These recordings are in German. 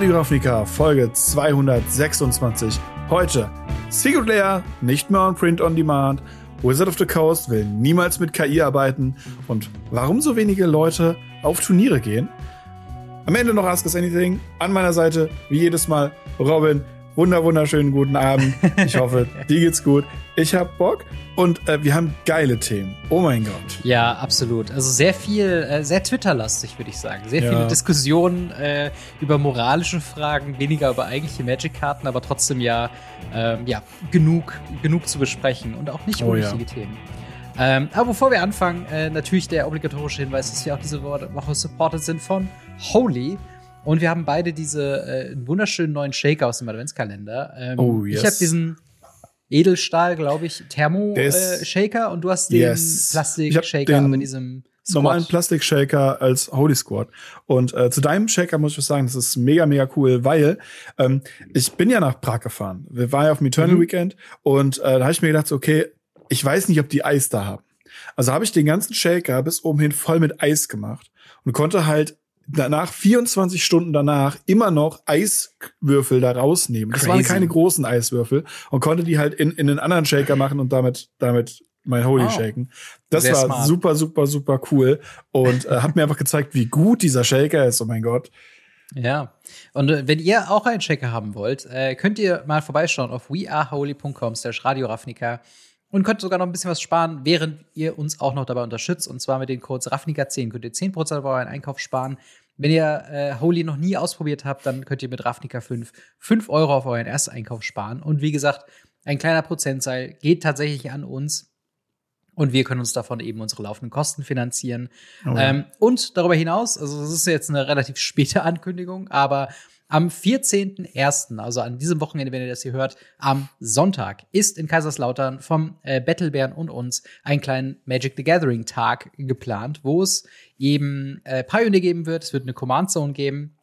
Radio Ravnica, Folge 226. Heute Secret Layer, nicht mehr on Print on Demand. Wizard of the Coast will niemals mit KI arbeiten. Und warum so wenige Leute auf Turniere gehen? Am Ende noch Ask Us Anything. An meiner Seite, wie jedes Mal, Robin wunder wunderschönen guten Abend. Ich hoffe, dir geht's gut. Ich hab Bock und äh, wir haben geile Themen. Oh mein Gott. Ja, absolut. Also sehr viel, äh, sehr Twitter-lastig, würde ich sagen. Sehr ja. viele Diskussionen äh, über moralische Fragen, weniger über eigentliche Magic-Karten, aber trotzdem ja, ähm, ja genug, genug zu besprechen und auch nicht unwichtige oh, ja. Themen. Ähm, aber bevor wir anfangen, äh, natürlich der obligatorische Hinweis, dass wir auch diese Woche supported sind von Holy. Und wir haben beide diese äh, wunderschönen neuen Shaker aus dem Adventskalender. Ähm, oh, yes. Ich habe diesen Edelstahl, glaube ich, Thermo-Shaker äh, und du hast den yes. Plastik-Shaker mit diesem Squad. normalen Plastik-Shaker als Holy Squad. Und äh, zu deinem Shaker muss ich sagen, das ist mega, mega cool, weil ähm, ich bin ja nach Prag gefahren. Wir waren ja auf dem Eternal mhm. Weekend und äh, da habe ich mir gedacht, okay, ich weiß nicht, ob die Eis da haben. Also habe ich den ganzen Shaker bis oben hin voll mit Eis gemacht und konnte halt danach 24 Stunden danach immer noch Eiswürfel da rausnehmen. Crazy. Das waren keine großen Eiswürfel und konnte die halt in, in einen anderen Shaker machen und damit damit mein Holy oh. shaken. Das Sehr war smart. super super super cool und äh, hat mir einfach gezeigt, wie gut dieser Shaker ist. Oh mein Gott. Ja. Und äh, wenn ihr auch einen Shaker haben wollt, äh, könnt ihr mal vorbeischauen auf weareholy.com slash radioravnica und könnt sogar noch ein bisschen was sparen, während ihr uns auch noch dabei unterstützt. Und zwar mit den Codes Ravnica10 könnt ihr 10% auf euren Einkauf sparen. Wenn ihr äh, Holy noch nie ausprobiert habt, dann könnt ihr mit Ravnica 5 5 Euro auf euren Ersteinkauf sparen. Und wie gesagt, ein kleiner Prozentteil geht tatsächlich an uns. Und wir können uns davon eben unsere laufenden Kosten finanzieren. Oh ähm, und darüber hinaus, also das ist jetzt eine relativ späte Ankündigung, aber am 14.01., also an diesem Wochenende, wenn ihr das hier hört, am Sonntag, ist in Kaiserslautern vom äh, Battlebären und uns ein kleinen Magic the Gathering Tag geplant, wo es eben äh, Pioneer geben wird. Es wird eine Command Zone geben.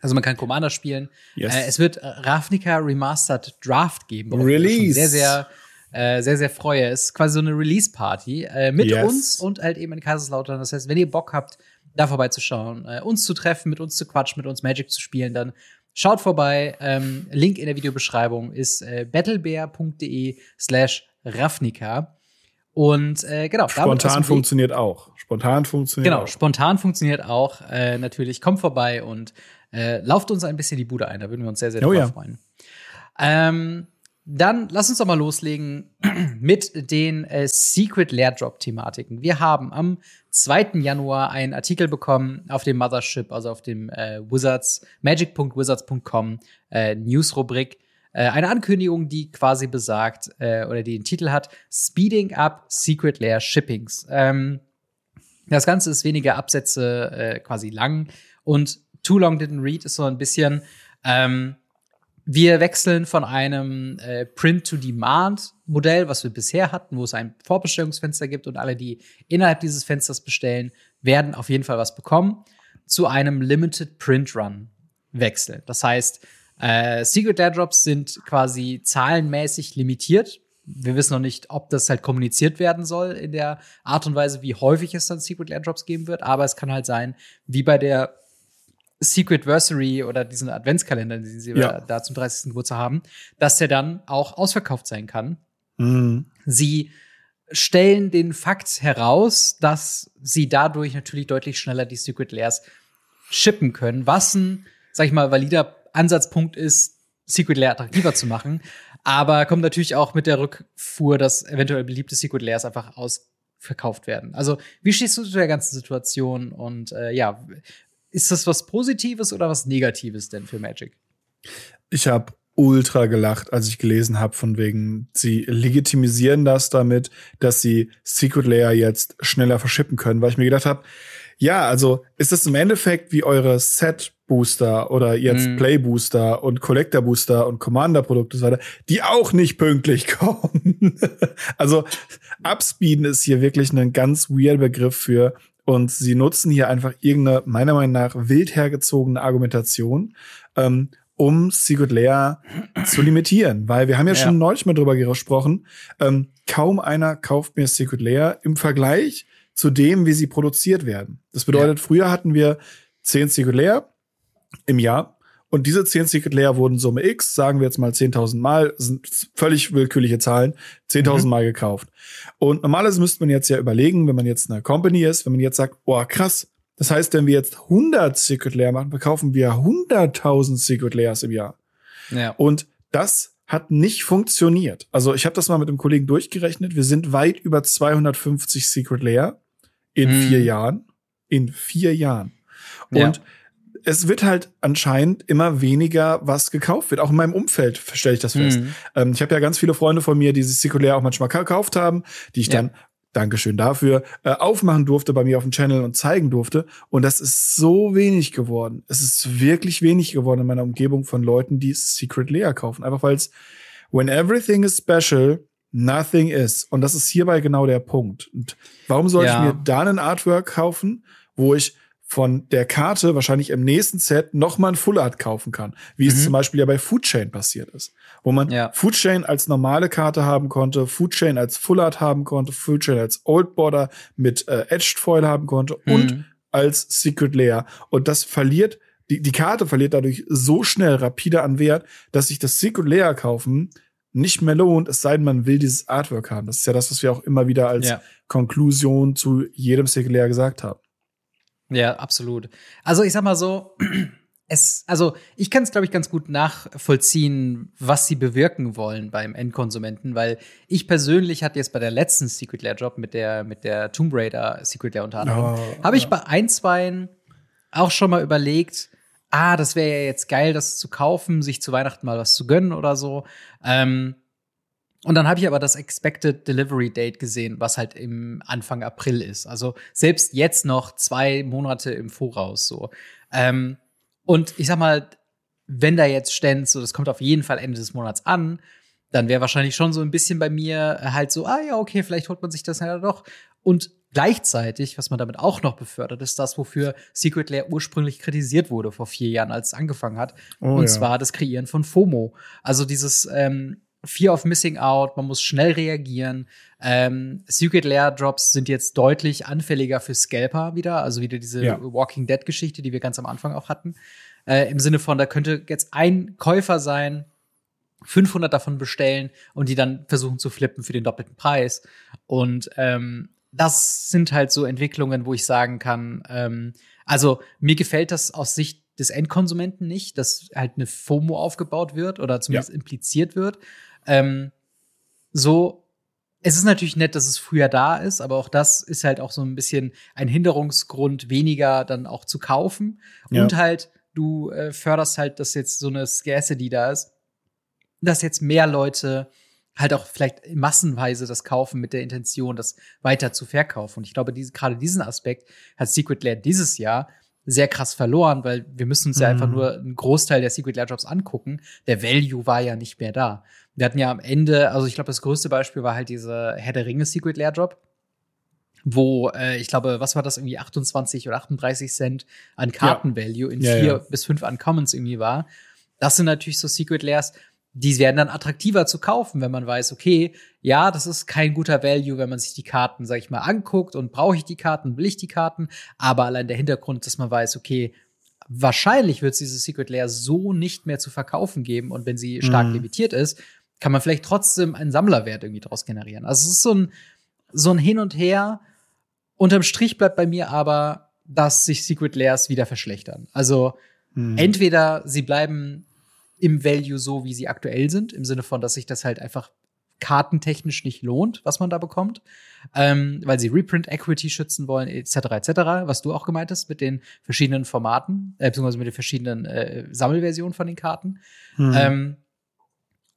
Also man kann Commander spielen. Yes. Äh, es wird Ravnica Remastered Draft geben. Release. Sehr, sehr äh, sehr, sehr freue. Es ist quasi so eine Release-Party äh, mit yes. uns und halt eben in Kaiserslautern. Das heißt, wenn ihr Bock habt, da vorbeizuschauen, äh, uns zu treffen, mit uns zu quatschen, mit uns Magic zu spielen, dann schaut vorbei. Ähm, Link in der Videobeschreibung ist äh, battlebear.de slash Ravnica. Und äh, genau. Spontan funktioniert auch. Spontan funktioniert genau, auch. Genau, spontan funktioniert auch. Äh, natürlich, kommt vorbei und äh, lauft uns ein bisschen die Bude ein. Da würden wir uns sehr, sehr oh, ja. freuen. Ähm, dann lass uns doch mal loslegen mit den äh, Secret Lair Drop Thematiken. Wir haben am 2. Januar einen Artikel bekommen auf dem Mothership, also auf dem äh, Wizards, magic.wizards.com äh, News-Rubrik. Äh, eine Ankündigung, die quasi besagt, äh, oder die den Titel hat, Speeding Up Secret Lair Shippings. Ähm, das Ganze ist weniger Absätze äh, quasi lang und Too Long Didn't Read ist so ein bisschen, ähm, wir wechseln von einem äh, Print-to-Demand-Modell, was wir bisher hatten, wo es ein Vorbestellungsfenster gibt und alle, die innerhalb dieses Fensters bestellen, werden auf jeden Fall was bekommen, zu einem Limited Print Run wechseln. Das heißt, äh, Secret Airdrops sind quasi zahlenmäßig limitiert. Wir wissen noch nicht, ob das halt kommuniziert werden soll in der Art und Weise, wie häufig es dann Secret Airdrops geben wird. Aber es kann halt sein, wie bei der Secret Versary oder diesen Adventskalender, den sie ja. da zum 30. Geburtstag haben, dass der dann auch ausverkauft sein kann. Mhm. Sie stellen den Fakt heraus, dass sie dadurch natürlich deutlich schneller die Secret Layers shippen können, was ein, sag ich mal, valider Ansatzpunkt ist, Secret Layer attraktiver zu machen. Aber kommt natürlich auch mit der Rückfuhr, dass eventuell beliebte Secret Layers einfach ausverkauft werden. Also, wie stehst du zu der ganzen Situation? Und äh, ja, ist das was Positives oder was Negatives denn für Magic? Ich habe ultra gelacht, als ich gelesen habe, von wegen, sie legitimisieren das damit, dass sie Secret Layer jetzt schneller verschippen können, weil ich mir gedacht habe, ja, also ist das im Endeffekt wie eure Set Booster oder jetzt mm. Play Booster und Collector Booster und Commander Produkte und so weiter, die auch nicht pünktlich kommen. also Upspeeden ist hier wirklich ein ganz weird Begriff für und sie nutzen hier einfach irgendeine, meiner Meinung nach, wild hergezogene Argumentation, ähm, um Secret Lair zu limitieren. Weil wir haben ja, ja. schon neulich mal drüber gesprochen, ähm, kaum einer kauft mir Secret Lair im Vergleich zu dem, wie sie produziert werden. Das bedeutet, ja. früher hatten wir zehn Secret Lair im Jahr Und diese 10 Secret Layer wurden Summe X, sagen wir jetzt mal 10.000 Mal, sind völlig willkürliche Zahlen, 10.000 mhm. Mal gekauft. Und normalerweise müsste man jetzt ja überlegen, wenn man jetzt eine Company ist, wenn man jetzt sagt, oh krass, das heißt, wenn wir jetzt 100 Secret Layer machen, verkaufen wir 100.000 Secret Layers im Jahr. Ja. Und das hat nicht funktioniert. Also ich habe das mal mit einem Kollegen durchgerechnet. Wir sind weit über 250 Secret Layer in hm. vier Jahren. In vier Jahren. Und ja. Es wird halt anscheinend immer weniger, was gekauft wird. Auch in meinem Umfeld stelle ich das fest. Mhm. Ähm, ich habe ja ganz viele Freunde von mir, die sich Secret Layer auch manchmal gekauft haben, die ich ja. dann Dankeschön dafür, äh, aufmachen durfte bei mir auf dem Channel und zeigen durfte. Und das ist so wenig geworden. Es ist wirklich wenig geworden in meiner Umgebung von Leuten, die Secret Layer kaufen. Einfach weil es, when everything is special, nothing is. Und das ist hierbei genau der Punkt. Und warum soll ja. ich mir da einen Artwork kaufen, wo ich von der Karte wahrscheinlich im nächsten Set noch mal ein Full Art kaufen kann, wie mhm. es zum Beispiel ja bei Food Chain passiert ist, wo man ja. Food Chain als normale Karte haben konnte, Food Chain als Full Art haben konnte, Food Chain als Old Border mit äh, Edged Foil haben konnte mhm. und als Secret Layer und das verliert die, die Karte verliert dadurch so schnell rapide an Wert, dass sich das Secret Layer kaufen nicht mehr lohnt, es sei denn, man will dieses Artwork haben. Das ist ja das, was wir auch immer wieder als ja. Konklusion zu jedem Secret Layer gesagt haben. Ja, absolut. Also ich sag mal so, es, also ich kann es, glaube ich, ganz gut nachvollziehen, was sie bewirken wollen beim Endkonsumenten, weil ich persönlich hatte jetzt bei der letzten Secret Lair Job mit der, mit der Tomb Raider Secret Lair unter anderem, oh, habe ich ja. bei ein, zwei auch schon mal überlegt, ah, das wäre ja jetzt geil, das zu kaufen, sich zu Weihnachten mal was zu gönnen oder so. Ähm, und dann habe ich aber das Expected Delivery Date gesehen, was halt im Anfang April ist. Also selbst jetzt noch zwei Monate im Voraus so. Ähm, und ich sag mal, wenn da jetzt ständ, so das kommt auf jeden Fall Ende des Monats an, dann wäre wahrscheinlich schon so ein bisschen bei mir halt so, ah ja, okay, vielleicht holt man sich das ja doch. Und gleichzeitig, was man damit auch noch befördert, ist das, wofür Secret Lair ursprünglich kritisiert wurde vor vier Jahren, als es angefangen hat. Oh, und ja. zwar das Kreieren von FOMO. Also dieses ähm, Fear of Missing Out, man muss schnell reagieren. Ähm, Secret Lair Drops sind jetzt deutlich anfälliger für Scalper wieder, also wieder diese ja. Walking Dead Geschichte, die wir ganz am Anfang auch hatten. Äh, Im Sinne von, da könnte jetzt ein Käufer sein, 500 davon bestellen und die dann versuchen zu flippen für den doppelten Preis. Und ähm, das sind halt so Entwicklungen, wo ich sagen kann, ähm, also mir gefällt das aus Sicht des Endkonsumenten nicht, dass halt eine FOMO aufgebaut wird oder zumindest ja. impliziert wird. Ähm, so, es ist natürlich nett, dass es früher da ist, aber auch das ist halt auch so ein bisschen ein Hinderungsgrund, weniger dann auch zu kaufen. Ja. Und halt, du äh, förderst halt, dass jetzt so eine Scarcity da ist, dass jetzt mehr Leute halt auch vielleicht massenweise das kaufen mit der Intention, das weiter zu verkaufen. Und ich glaube, diese, gerade diesen Aspekt hat Secret Lair dieses Jahr sehr krass verloren, weil wir müssen uns mhm. ja einfach mhm. nur einen Großteil der Secret Lair Jobs angucken. Der Value war ja nicht mehr da. Wir hatten ja am Ende, also ich glaube, das größte Beispiel war halt diese Herr der Ringe Secret Lair Job, wo äh, ich glaube, was war das irgendwie 28 oder 38 Cent an Kartenvalue ja. in vier ja. bis fünf Uncommons irgendwie war. Das sind natürlich so Secret Lairs, die werden dann attraktiver zu kaufen, wenn man weiß, okay, ja, das ist kein guter Value, wenn man sich die Karten, sag ich mal, anguckt und brauche ich die Karten, will ich die Karten, aber allein der Hintergrund, dass man weiß, okay, wahrscheinlich wird es diese Secret Lair so nicht mehr zu verkaufen geben und wenn sie stark mhm. limitiert ist, kann man vielleicht trotzdem einen Sammlerwert irgendwie daraus generieren. Also es ist so ein, so ein Hin und Her. Unterm Strich bleibt bei mir aber, dass sich Secret Lairs wieder verschlechtern. Also hm. entweder sie bleiben im Value so, wie sie aktuell sind, im Sinne von, dass sich das halt einfach kartentechnisch nicht lohnt, was man da bekommt, ähm, weil sie Reprint Equity schützen wollen, etc. etc., was du auch gemeint hast mit den verschiedenen Formaten, äh, beziehungsweise mit den verschiedenen äh, Sammelversionen von den Karten. Mhm. Ähm,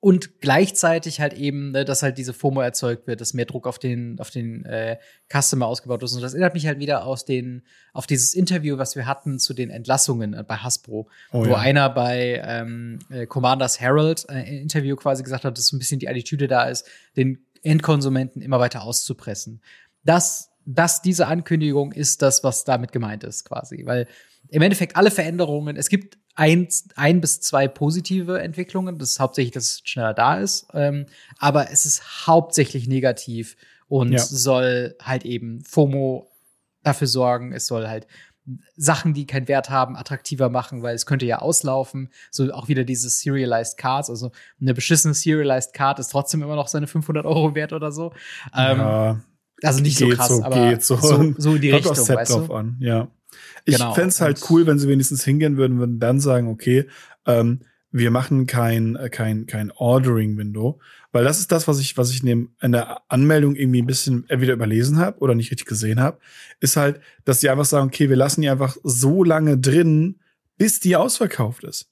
und gleichzeitig halt eben, ne, dass halt diese FOMO erzeugt wird, dass mehr Druck auf den auf den äh, Customer ausgebaut ist. Und das erinnert mich halt wieder aus den auf dieses Interview, was wir hatten zu den Entlassungen äh, bei Hasbro, oh, wo ja. einer bei ähm, äh, Commanders Herald äh, ein Interview quasi gesagt hat, dass so ein bisschen die Attitüde da ist, den Endkonsumenten immer weiter auszupressen. Das das diese Ankündigung ist das, was damit gemeint ist, quasi. Weil im Endeffekt alle Veränderungen, es gibt ein, ein bis zwei positive Entwicklungen. Das ist hauptsächlich, dass es schneller da ist. Ähm, aber es ist hauptsächlich negativ und ja. soll halt eben FOMO dafür sorgen. Es soll halt Sachen, die keinen Wert haben, attraktiver machen, weil es könnte ja auslaufen. So auch wieder diese Serialized Cards. Also eine beschissene Serialized Card ist trotzdem immer noch seine 500 Euro wert oder so. Ähm, ja, also nicht so krass, so, aber so. so, so in die Richtung, weißt du? an, ja. Ich genau. fände es halt cool, wenn sie wenigstens hingehen würden, würden dann sagen, okay, ähm, wir machen kein, äh, kein, kein Ordering-Window, weil das ist das, was ich, was ich in, der Anmeldung irgendwie ein bisschen entweder überlesen habe oder nicht richtig gesehen habe, ist halt, dass sie einfach sagen, okay, wir lassen die einfach so lange drin, bis die ausverkauft ist.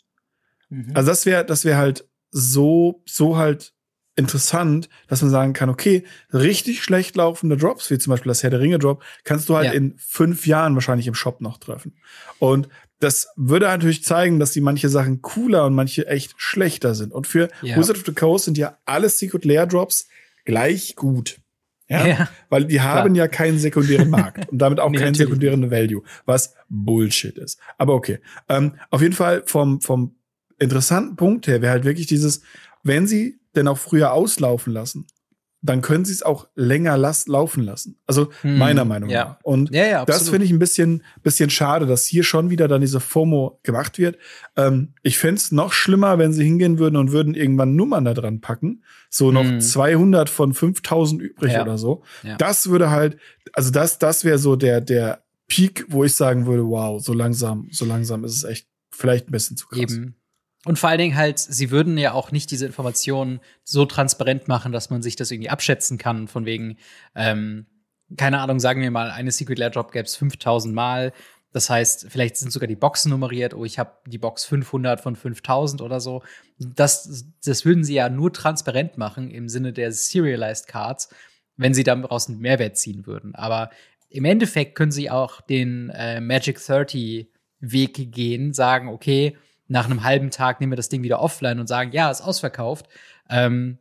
Mhm. Also das wäre, das wäre halt so, so halt interessant, dass man sagen kann, okay, richtig schlecht laufende Drops, wie zum Beispiel das Herr der Ringe Drop, kannst du halt ja. in fünf Jahren wahrscheinlich im Shop noch treffen. Und das würde natürlich zeigen, dass die manche Sachen cooler und manche echt schlechter sind. Und für ja. Wizard of the Coast sind ja alle Secret Lair Drops gleich gut. Ja? ja Weil die haben klar. ja keinen sekundären Markt und damit auch nee, keinen sekundären Value, was Bullshit ist. Aber okay. Ähm, auf jeden Fall vom, vom interessanten Punkt her wäre halt wirklich dieses, wenn sie denn auch früher auslaufen lassen, dann können sie es auch länger las laufen lassen. Also hm, meiner Meinung ja. nach. Und ja, ja, das finde ich ein bisschen, bisschen schade, dass hier schon wieder dann diese FOMO gemacht wird. Ähm, ich fände es noch schlimmer, wenn sie hingehen würden und würden irgendwann Nummern da dran packen. So noch hm. 200 von 5000 übrig oder so. Das würde halt, also das, das wäre so der, der Peak, wo ich sagen würde, wow, so langsam, so langsam ist es echt vielleicht ein bisschen zu krass. Eben. Und vor allen Dingen halt, sie würden ja auch nicht diese Informationen so transparent machen, dass man sich das irgendwie abschätzen kann, von wegen, ähm, keine Ahnung, sagen wir mal, eine Secret Lair Drop gäbe es 5000 Mal. Das heißt, vielleicht sind sogar die Boxen nummeriert, oh, ich habe die Box 500 von 5000 oder so. Das, das würden sie ja nur transparent machen im Sinne der Serialized Cards, wenn sie daraus einen Mehrwert ziehen würden. Aber im Endeffekt können sie auch den äh, Magic 30 Weg gehen, sagen, okay, nach einem halben Tag nehmen wir das Ding wieder offline und sagen, ja, ist ausverkauft. Ähm,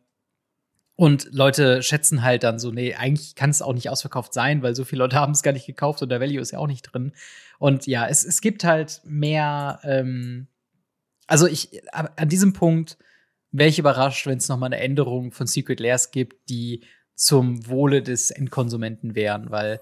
und Leute schätzen halt dann so, nee, eigentlich kann es auch nicht ausverkauft sein, weil so viele Leute haben es gar nicht gekauft und der Value ist ja auch nicht drin. Und ja, es, es gibt halt mehr, ähm, also ich, an diesem Punkt wäre ich überrascht, wenn es noch mal eine Änderung von Secret Lairs gibt, die zum Wohle des Endkonsumenten wären, weil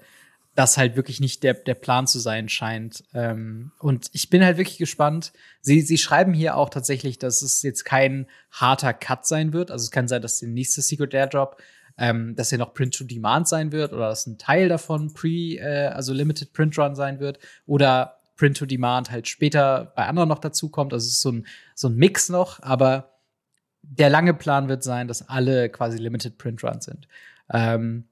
das halt wirklich nicht der, der Plan zu sein scheint. Ähm, und ich bin halt wirklich gespannt. Sie, sie schreiben hier auch tatsächlich, dass es jetzt kein harter Cut sein wird. Also es kann sein, dass der nächste Secret Airdrop, ähm, dass er noch Print to Demand sein wird oder dass ein Teil davon Pre, äh, also Limited Print Run sein wird oder Print to Demand halt später bei anderen noch dazu kommt. Also es ist so ein, so ein Mix noch, aber der lange Plan wird sein, dass alle quasi Limited Print Run sind. Ähm,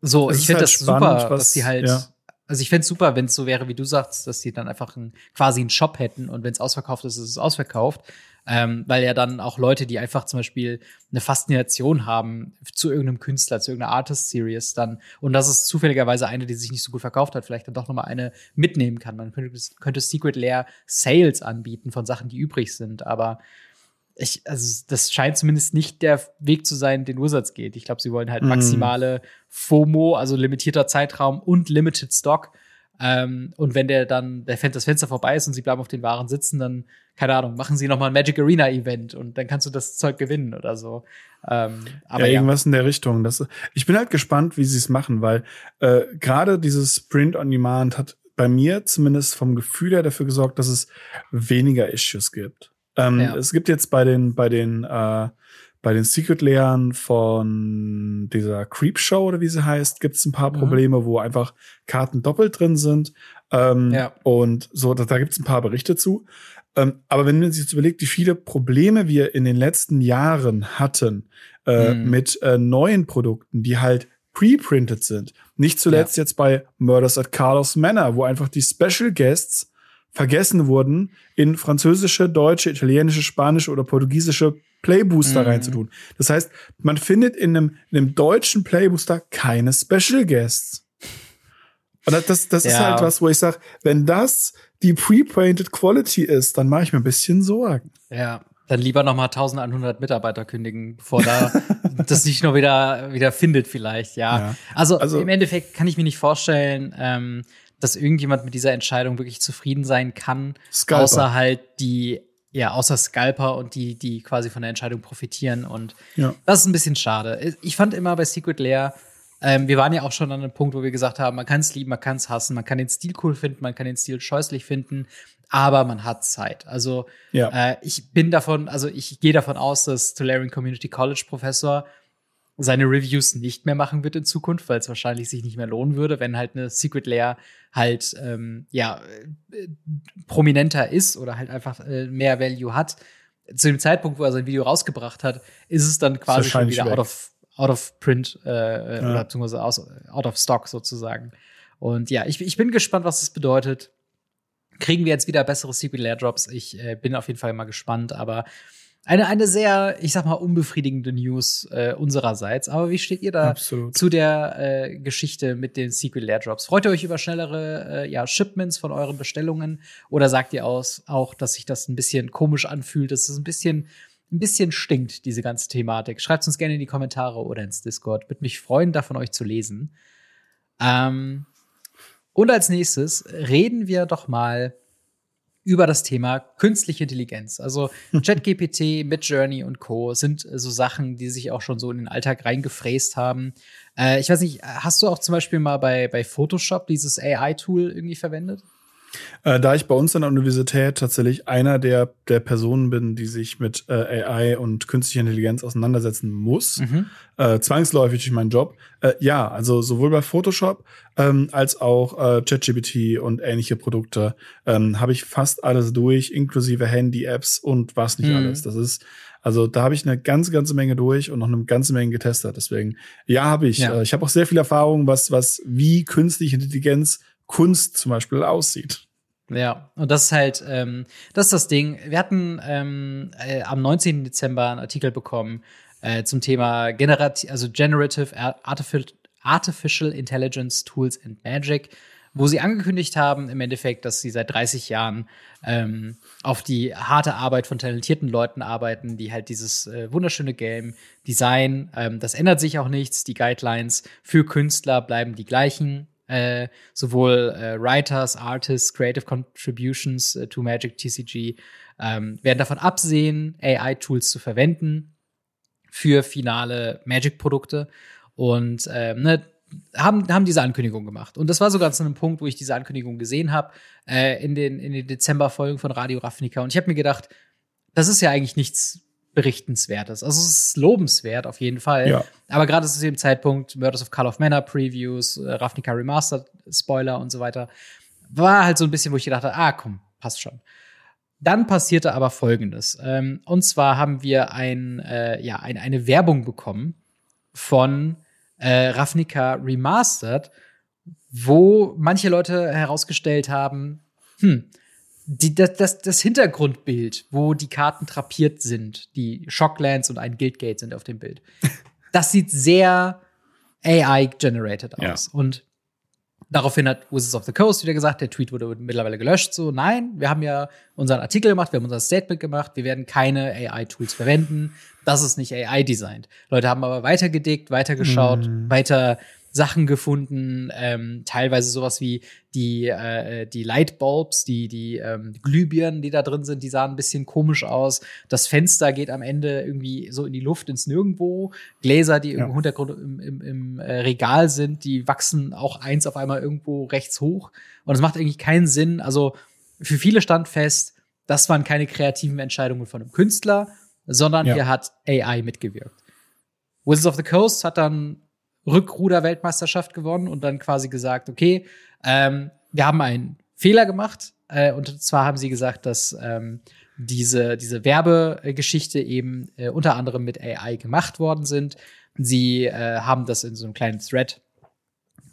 so, ich finde halt das spannend, super, was, dass die halt, ja. also ich fände es super, wenn es so wäre, wie du sagst, dass die dann einfach ein, quasi einen Shop hätten und wenn es ausverkauft ist, ist es ausverkauft. Ähm, weil ja dann auch Leute, die einfach zum Beispiel eine Faszination haben zu irgendeinem Künstler, zu irgendeiner Artist-Series dann, und das ist zufälligerweise eine, die sich nicht so gut verkauft hat, vielleicht dann doch noch mal eine mitnehmen kann. Man könnte, könnte Secret Lair Sales anbieten von Sachen, die übrig sind, aber ich, also das scheint zumindest nicht der Weg zu sein, den Wizards geht. Ich glaube, sie wollen halt mhm. maximale FOMO, also limitierter Zeitraum und Limited Stock. Ähm, und wenn der dann, der das Fenster vorbei ist und sie bleiben auf den Waren sitzen, dann, keine Ahnung, machen sie noch mal ein Magic Arena Event und dann kannst du das Zeug gewinnen oder so. Ähm, aber ja, irgendwas ja. in der Richtung. Das, ich bin halt gespannt, wie sie es machen, weil äh, gerade dieses Print on Demand hat bei mir zumindest vom Gefühl her dafür gesorgt, dass es weniger Issues gibt. Ähm, ja. Es gibt jetzt bei den, bei den, äh, bei den Secret-Lehren von dieser Creep Show oder wie sie heißt, gibt es ein paar mhm. Probleme, wo einfach Karten doppelt drin sind. Ähm, ja. Und so, da, da gibt es ein paar Berichte zu. Ähm, aber wenn man sich jetzt überlegt, wie viele Probleme wir in den letzten Jahren hatten äh, mhm. mit äh, neuen Produkten, die halt pre-printed sind. Nicht zuletzt ja. jetzt bei Murders at Carlos Manor, wo einfach die Special Guests vergessen wurden, in französische, deutsche, italienische, spanische oder portugiesische Playbooster mhm. reinzutun. Das heißt, man findet in einem, in einem deutschen Playbooster keine Special Guests. Und das, das, das ja. ist halt was, wo ich sage, wenn das die pre-painted Quality ist, dann mache ich mir ein bisschen Sorgen. Ja, dann lieber noch mal 1100 Mitarbeiter kündigen, bevor da das sich noch wieder wieder findet vielleicht. Ja, ja. Also, also, im Endeffekt kann ich mir nicht vorstellen, ähm, dass irgendjemand mit dieser Entscheidung wirklich zufrieden sein kann, Scalper. außer halt die ja, außer Scalper und die, die quasi von der Entscheidung profitieren. Und ja. das ist ein bisschen schade. Ich fand immer bei Secret Lair, Ähm, wir waren ja auch schon an einem Punkt, wo wir gesagt haben, man kann es lieben, man kann es hassen, man kann den Stil cool finden, man kann den Stil scheußlich finden, aber man hat Zeit. Also ja. äh, ich bin davon, also ich gehe davon aus, dass Tolarian Community College Professor seine Reviews nicht mehr machen wird in Zukunft, weil es wahrscheinlich sich nicht mehr lohnen würde, wenn halt eine Secret Layer halt ähm, ja äh, prominenter ist oder halt einfach äh, mehr Value hat. Zu dem Zeitpunkt, wo er sein Video rausgebracht hat, ist es dann quasi schon wieder out of out of print äh, äh, ja. oder beziehungsweise aus, out of stock sozusagen. Und ja, ich, ich bin gespannt, was das bedeutet. Kriegen wir jetzt wieder bessere Secret Layer Drops? Ich äh, bin auf jeden Fall mal gespannt, aber eine, eine sehr, ich sag mal, unbefriedigende News äh, unsererseits. Aber wie steht ihr da Absolut. zu der äh, Geschichte mit den Secret Lair Drops? Freut ihr euch über schnellere äh, ja, Shipments von euren Bestellungen? Oder sagt ihr aus, auch, dass sich das ein bisschen komisch anfühlt, dass es ein bisschen, ein bisschen stinkt, diese ganze Thematik? Schreibt uns gerne in die Kommentare oder ins Discord. Würde mich freuen, da von euch zu lesen. Ähm, und als nächstes reden wir doch mal über das Thema künstliche Intelligenz. Also ChatGPT, Midjourney und Co. sind äh, so Sachen, die sich auch schon so in den Alltag reingefräst haben. Äh, ich weiß nicht, hast du auch zum Beispiel mal bei, bei Photoshop dieses AI-Tool irgendwie verwendet? Äh, da ich bei uns an der Universität tatsächlich einer der, der Personen bin, die sich mit äh, AI und künstlicher Intelligenz auseinandersetzen muss, mhm. äh, zwangsläufig durch meinen Job, äh, ja, also sowohl bei Photoshop ähm, als auch äh, ChatGPT und ähnliche Produkte ähm, habe ich fast alles durch, inklusive Handy-Apps und was nicht mhm. alles. Das ist also da habe ich eine ganze, ganze Menge durch und noch eine ganze Menge getestet. Deswegen, ja, habe ich. Ja. Äh, ich habe auch sehr viel Erfahrung, was, was wie künstliche Intelligenz Kunst zum Beispiel aussieht. Ja, und das ist halt, ähm, das ist das Ding. Wir hatten ähm, äh, am 19. Dezember einen Artikel bekommen äh, zum Thema Generat also Generative Artificial, Artificial Intelligence Tools and Magic, wo sie angekündigt haben, im Endeffekt, dass sie seit 30 Jahren ähm, auf die harte Arbeit von talentierten Leuten arbeiten, die halt dieses äh, wunderschöne Game Design, ähm, das ändert sich auch nichts, die Guidelines für Künstler bleiben die gleichen äh, sowohl äh, Writers, Artists, Creative Contributions äh, to Magic TCG ähm, werden davon absehen, AI-Tools zu verwenden für finale Magic-Produkte und ähm, ne, haben, haben diese Ankündigung gemacht. Und das war sogar zu einem Punkt, wo ich diese Ankündigung gesehen habe, äh, in den, in den Dezember-Folgen von Radio Ravnica. Und ich habe mir gedacht, das ist ja eigentlich nichts Berichtenswertes. Also es ist lobenswert auf jeden Fall. Ja. Aber gerade zu dem Zeitpunkt, Murders of Call of Manor Previews, äh, Ravnica Remastered Spoiler und so weiter, war halt so ein bisschen, wo ich gedacht habe, ah, komm, passt schon. Dann passierte aber Folgendes. Ähm, und zwar haben wir ein, äh, ja, ein, eine Werbung bekommen von äh, Ravnica Remastered, wo manche Leute herausgestellt haben, hm, die, das, das, das Hintergrundbild, wo die Karten trapiert sind, die Shocklands und ein Guildgate sind auf dem Bild, das sieht sehr AI-generated aus. Ja. Und daraufhin hat Wizards of the Coast wieder gesagt, der Tweet wurde mittlerweile gelöscht. So, nein, wir haben ja unseren Artikel gemacht, wir haben unser Statement gemacht, wir werden keine AI-Tools verwenden. Das ist nicht AI-designed. Leute haben aber weitergedickt, weitergeschaut, mm. weiter Sachen gefunden, ähm, teilweise sowas wie die, äh, die Lightbulbs, die, die ähm, Glühbirnen, die da drin sind, die sahen ein bisschen komisch aus. Das Fenster geht am Ende irgendwie so in die Luft ins Nirgendwo. Gläser, die ja. im Hintergrund im, im, im äh, Regal sind, die wachsen auch eins auf einmal irgendwo rechts hoch. Und es macht eigentlich keinen Sinn. Also für viele stand fest, das waren keine kreativen Entscheidungen von einem Künstler, sondern ja. hier hat AI mitgewirkt. Wizards of the Coast hat dann Rückruder-Weltmeisterschaft gewonnen und dann quasi gesagt, okay, ähm, wir haben einen Fehler gemacht. Äh, und zwar haben sie gesagt, dass ähm, diese, diese Werbegeschichte eben äh, unter anderem mit AI gemacht worden sind. Sie äh, haben das in so einem kleinen Thread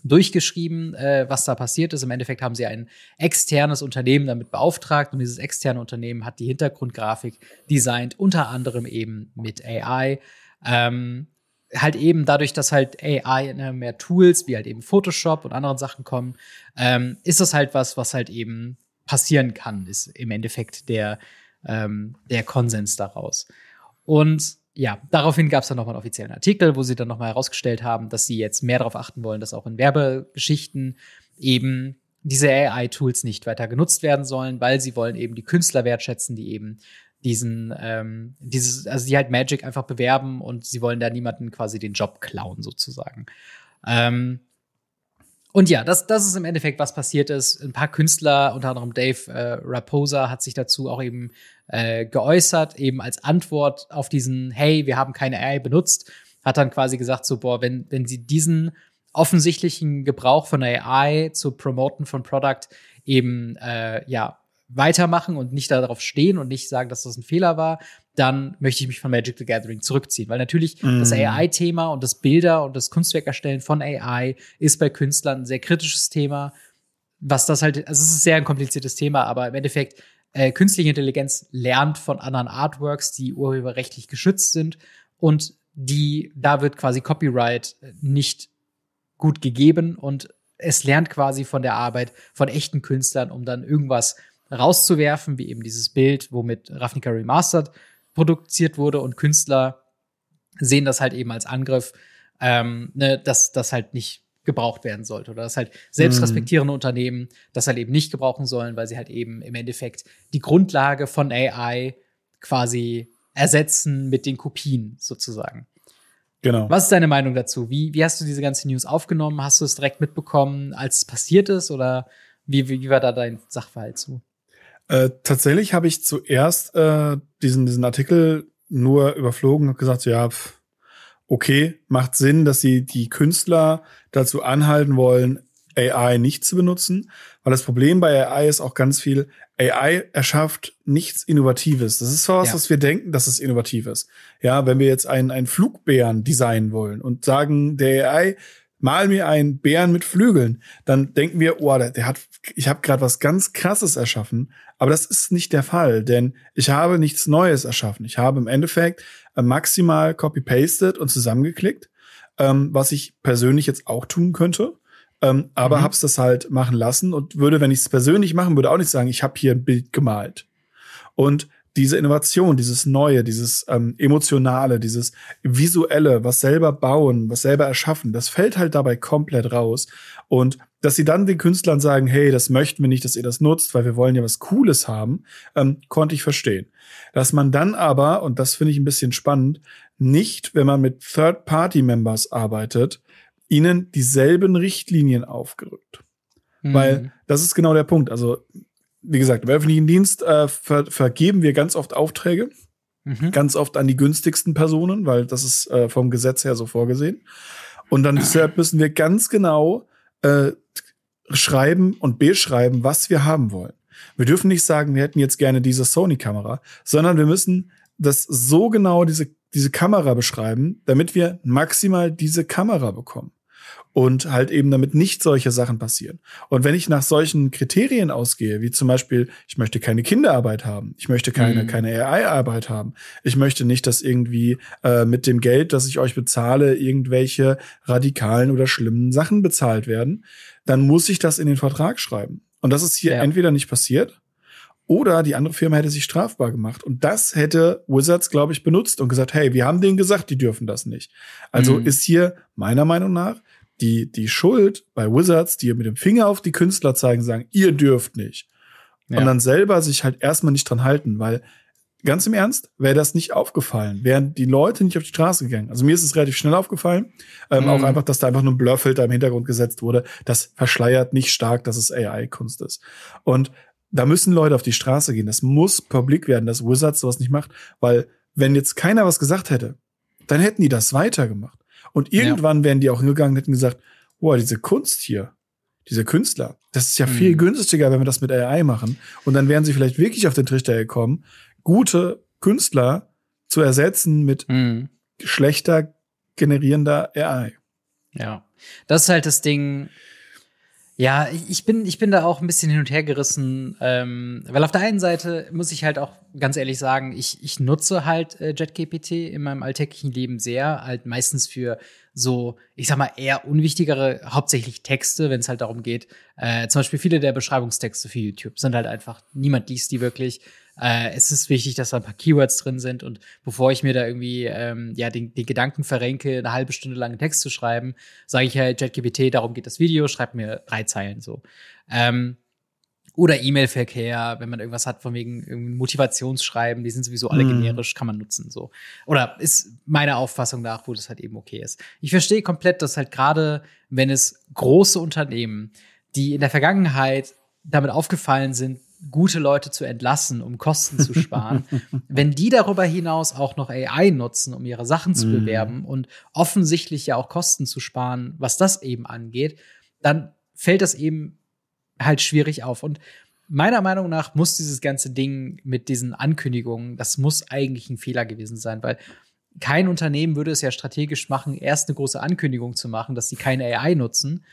durchgeschrieben, äh, was da passiert ist. Im Endeffekt haben sie ein externes Unternehmen damit beauftragt und dieses externe Unternehmen hat die Hintergrundgrafik designt, unter anderem eben mit AI. Ähm, halt eben dadurch, dass halt AI ne, mehr Tools wie halt eben Photoshop und anderen Sachen kommen, ähm, ist das halt was, was halt eben passieren kann, ist im Endeffekt der, ähm, der Konsens daraus. Und ja, daraufhin gab es dann nochmal einen offiziellen Artikel, wo sie dann nochmal herausgestellt haben, dass sie jetzt mehr darauf achten wollen, dass auch in Werbegeschichten eben diese AI-Tools nicht weiter genutzt werden sollen, weil sie wollen eben die Künstler wertschätzen, die eben diesen, ähm, dieses, also die halt Magic einfach bewerben und sie wollen da niemanden quasi den Job klauen, sozusagen. Ähm, und ja, das, das ist im Endeffekt, was passiert ist. Ein paar Künstler, unter anderem Dave äh, Raposa, hat sich dazu auch eben äh, geäußert, eben als Antwort auf diesen, hey, wir haben keine AI benutzt, hat dann quasi gesagt, so, boah, wenn, wenn sie diesen offensichtlichen Gebrauch von AI zu promoten von Product eben, äh, ja, weitermachen und nicht darauf stehen und nicht sagen, dass das ein Fehler war, dann möchte ich mich von Magic the Gathering zurückziehen. Weil natürlich mm. das AI-Thema und das Bilder und das Kunstwerkerstellen von AI ist bei Künstlern ein sehr kritisches Thema. Was das halt, also es ist sehr ein kompliziertes Thema, aber im Endeffekt, äh, künstliche Intelligenz lernt von anderen Artworks, die urheberrechtlich geschützt sind und die, da wird quasi Copyright nicht gut gegeben und es lernt quasi von der Arbeit von echten Künstlern, um dann irgendwas rauszuwerfen, wie eben dieses Bild, womit Ravnica Remastered produziert wurde und Künstler sehen das halt eben als Angriff, ähm, ne, dass das halt nicht gebraucht werden sollte oder dass halt selbstrespektierende mm. Unternehmen das halt eben nicht gebrauchen sollen, weil sie halt eben im Endeffekt die Grundlage von AI quasi ersetzen mit den Kopien sozusagen. Genau. Was ist deine Meinung dazu? Wie, wie hast du diese ganze News aufgenommen? Hast du es direkt mitbekommen, als es passiert ist oder wie, wie, wie war da dein Sachverhalt zu? Äh, tatsächlich habe ich zuerst äh, diesen, diesen Artikel nur überflogen und gesagt, so, ja, pff, okay, macht Sinn, dass sie die Künstler dazu anhalten wollen, AI nicht zu benutzen, weil das Problem bei AI ist auch ganz viel, AI erschafft nichts Innovatives. Das ist zwar was, ja. was wir denken, dass es innovativ ist. Ja, wenn wir jetzt einen, einen Flugbären designen wollen und sagen, der AI mal mir einen Bären mit Flügeln, dann denken wir, oh, der, der hat, ich habe gerade was ganz Krasses erschaffen. Aber das ist nicht der Fall, denn ich habe nichts Neues erschaffen. Ich habe im Endeffekt äh, maximal copy-pasted und zusammengeklickt, ähm, was ich persönlich jetzt auch tun könnte. Ähm, aber mhm. hab's das halt machen lassen und würde, wenn ich es persönlich machen würde, auch nicht sagen, ich habe hier ein Bild gemalt. Und diese Innovation, dieses Neue, dieses ähm, Emotionale, dieses Visuelle, was selber bauen, was selber erschaffen, das fällt halt dabei komplett raus. Und dass sie dann den Künstlern sagen, hey, das möchten wir nicht, dass ihr das nutzt, weil wir wollen ja was Cooles haben, ähm, konnte ich verstehen. Dass man dann aber, und das finde ich ein bisschen spannend, nicht, wenn man mit Third-Party-Members arbeitet, ihnen dieselben Richtlinien aufgerückt. Mhm. Weil das ist genau der Punkt. Also wie gesagt, im öffentlichen Dienst äh, ver vergeben wir ganz oft Aufträge. Mhm. Ganz oft an die günstigsten Personen, weil das ist äh, vom Gesetz her so vorgesehen. Und dann deshalb müssen wir ganz genau äh, schreiben und beschreiben, was wir haben wollen. Wir dürfen nicht sagen, wir hätten jetzt gerne diese Sony-Kamera, sondern wir müssen das so genau diese, diese Kamera beschreiben, damit wir maximal diese Kamera bekommen und halt eben damit nicht solche Sachen passieren. Und wenn ich nach solchen Kriterien ausgehe, wie zum Beispiel, ich möchte keine Kinderarbeit haben, ich möchte keine, mhm. keine AI-Arbeit haben, ich möchte nicht, dass irgendwie äh, mit dem Geld, das ich euch bezahle, irgendwelche radikalen oder schlimmen Sachen bezahlt werden, dann muss ich das in den Vertrag schreiben. Und das ist hier ja. entweder nicht passiert oder die andere Firma hätte sich strafbar gemacht. Und das hätte Wizards, glaube ich, benutzt und gesagt, hey, wir haben denen gesagt, die dürfen das nicht. Also mhm. ist hier meiner Meinung nach die, die Schuld bei Wizards, die mit dem Finger auf die Künstler zeigen, sagen, ihr dürft nicht. Ja. Und dann selber sich halt erstmal nicht dran halten, weil ganz im Ernst, wäre das nicht aufgefallen, wären die Leute nicht auf die Straße gegangen. Also mir ist es relativ schnell aufgefallen. Ähm, mhm. Auch einfach, dass da einfach nur ein Blurfilter im Hintergrund gesetzt wurde. Das verschleiert nicht stark, dass es AI-Kunst ist. Und da müssen Leute auf die Straße gehen. Das muss publik werden, dass Wizards sowas nicht macht, weil wenn jetzt keiner was gesagt hätte, dann hätten die das weitergemacht. Und irgendwann ja. wären die auch hingegangen und hätten gesagt, boah, diese Kunst hier, diese Künstler, das ist ja mhm. viel günstiger, wenn wir das mit AI machen. Und dann wären sie vielleicht wirklich auf den Trichter gekommen, gute Künstler zu ersetzen mit mhm. schlechter generierender AI. Ja, das ist halt das Ding. Ja, ich bin, ich bin da auch ein bisschen hin und her gerissen, ähm, weil auf der einen Seite muss ich halt auch ganz ehrlich sagen, ich, ich nutze halt äh, JetGPT in meinem alltäglichen Leben sehr, halt meistens für so, ich sag mal, eher unwichtigere, hauptsächlich Texte, wenn es halt darum geht. Äh, zum Beispiel viele der Beschreibungstexte für YouTube sind halt einfach, niemand liest die wirklich. Äh, es ist wichtig, dass da ein paar Keywords drin sind und bevor ich mir da irgendwie ähm, ja den, den Gedanken verrenke, eine halbe Stunde lang einen Text zu schreiben, sage ich halt JetGPT, darum geht das Video, schreib mir drei Zeilen so. Ähm, Oder E-Mail-Verkehr, wenn man irgendwas hat von wegen Motivationsschreiben, die sind sowieso alle mm. generisch, kann man nutzen, so. Oder ist meiner Auffassung nach, wo das halt eben okay ist. Ich verstehe komplett, dass halt gerade, wenn es große Unternehmen, die in der Vergangenheit damit aufgefallen sind, gute Leute zu entlassen, um Kosten zu sparen. Wenn die darüber hinaus auch noch AI nutzen, um ihre Sachen zu mm. bewerben und offensichtlich ja auch Kosten zu sparen, was das eben angeht, dann fällt das eben halt schwierig auf. Und meiner Meinung nach muss dieses ganze Ding mit diesen Ankündigungen, das muss eigentlich ein Fehler gewesen sein, weil kein Unternehmen würde es ja strategisch machen, erst eine große Ankündigung zu machen, dass sie keine AI nutzen,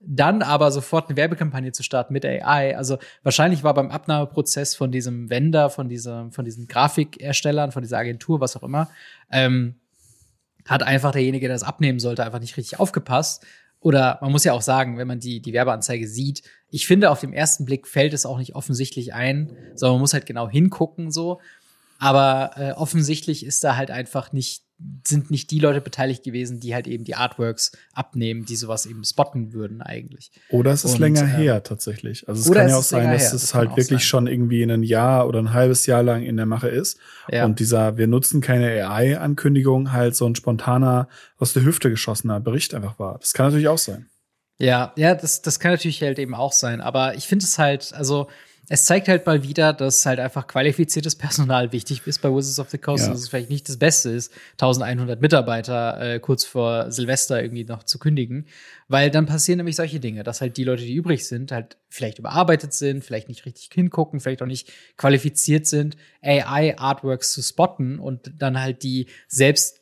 dann aber sofort eine Werbekampagne zu starten mit AI. Also wahrscheinlich war beim Abnahmeprozess von diesem Vendor, von diesem, von diesen Grafikerstellern, von dieser Agentur, was auch immer, ähm, hat einfach derjenige, der das abnehmen sollte, einfach nicht richtig aufgepasst oder man muss ja auch sagen, wenn man die, die Werbeanzeige sieht, ich finde, auf dem ersten Blick fällt es auch nicht offensichtlich ein, sondern man muss halt genau hingucken so. Aber äh, offensichtlich ist da halt einfach nicht sind nicht die Leute beteiligt gewesen, die halt eben die Artworks abnehmen, die sowas eben spotten würden eigentlich. Oder es ist und, länger äh, her tatsächlich. Also es kann ja auch sein, dass her. es das halt wirklich sein. schon irgendwie ein Jahr oder ein halbes Jahr lang in der Mache ist. Ja. Und dieser, wir nutzen keine AI-Ankündigung, halt so ein spontaner, aus der Hüfte geschossener Bericht einfach war. Das kann natürlich auch sein. Ja, ja, das, das kann natürlich halt eben auch sein. Aber ich finde es halt, also es zeigt halt mal wieder, dass halt einfach qualifiziertes Personal wichtig ist bei Wizards of the Coast. Ja. Dass es vielleicht nicht das Beste ist, 1100 Mitarbeiter äh, kurz vor Silvester irgendwie noch zu kündigen. Weil dann passieren nämlich solche Dinge, dass halt die Leute, die übrig sind, halt vielleicht überarbeitet sind, vielleicht nicht richtig hingucken, vielleicht auch nicht qualifiziert sind, AI-Artworks zu spotten und dann halt die selbst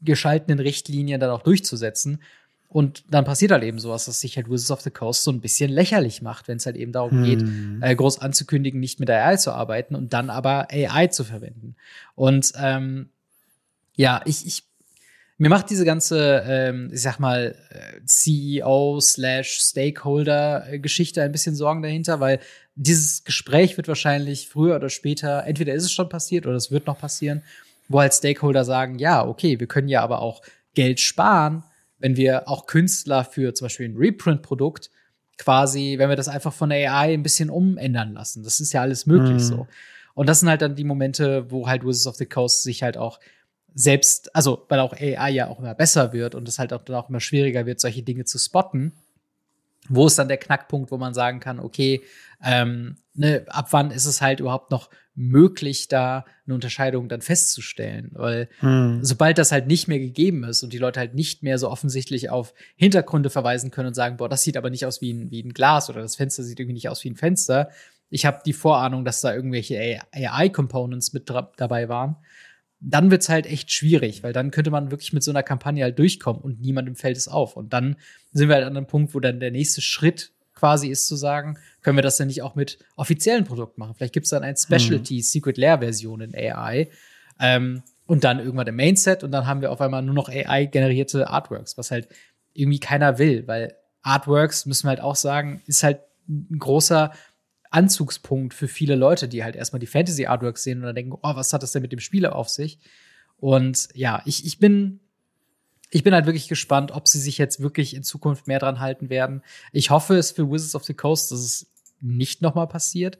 geschalteten Richtlinien dann auch durchzusetzen und dann passiert halt eben sowas, dass sich halt Wizards of the Coast so ein bisschen lächerlich macht, wenn es halt eben darum hm. geht, äh, groß anzukündigen, nicht mit AI zu arbeiten und dann aber AI zu verwenden. Und ähm, ja, ich, ich mir macht diese ganze, ähm, ich sag mal, äh, CEO slash Stakeholder-Geschichte ein bisschen Sorgen dahinter, weil dieses Gespräch wird wahrscheinlich früher oder später, entweder ist es schon passiert oder es wird noch passieren, wo halt Stakeholder sagen, ja, okay, wir können ja aber auch Geld sparen, wenn wir auch Künstler für zum Beispiel ein Reprint-Produkt quasi, wenn wir das einfach von der AI ein bisschen umändern lassen. Das ist ja alles möglich mhm. so. Und das sind halt dann die Momente, wo halt Wizards of the Coast sich halt auch selbst, also weil auch AI ja auch immer besser wird und es halt auch dann auch immer schwieriger wird, solche Dinge zu spotten. Wo ist dann der Knackpunkt, wo man sagen kann, okay, ähm, ne, ab wann ist es halt überhaupt noch möglich, da eine Unterscheidung dann festzustellen. Weil hm. sobald das halt nicht mehr gegeben ist und die Leute halt nicht mehr so offensichtlich auf Hintergründe verweisen können und sagen, boah, das sieht aber nicht aus wie ein, wie ein Glas oder das Fenster sieht irgendwie nicht aus wie ein Fenster. Ich habe die Vorahnung, dass da irgendwelche AI-Components mit dabei waren. Dann wird's halt echt schwierig, weil dann könnte man wirklich mit so einer Kampagne halt durchkommen und niemandem fällt es auf. Und dann sind wir halt an einem Punkt, wo dann der nächste Schritt quasi ist zu sagen, können wir das denn nicht auch mit offiziellen Produkten machen? Vielleicht gibt es dann ein Specialty mhm. Secret Lair Version in AI. Ähm, und dann irgendwann im Mainset und dann haben wir auf einmal nur noch AI-generierte Artworks, was halt irgendwie keiner will, weil Artworks, müssen wir halt auch sagen, ist halt ein großer Anzugspunkt für viele Leute, die halt erstmal die Fantasy-Artworks sehen und dann denken, oh, was hat das denn mit dem Spieler auf sich? Und ja, ich, ich bin ich bin halt wirklich gespannt, ob sie sich jetzt wirklich in Zukunft mehr dran halten werden. Ich hoffe es für Wizards of the Coast, dass es nicht nochmal passiert.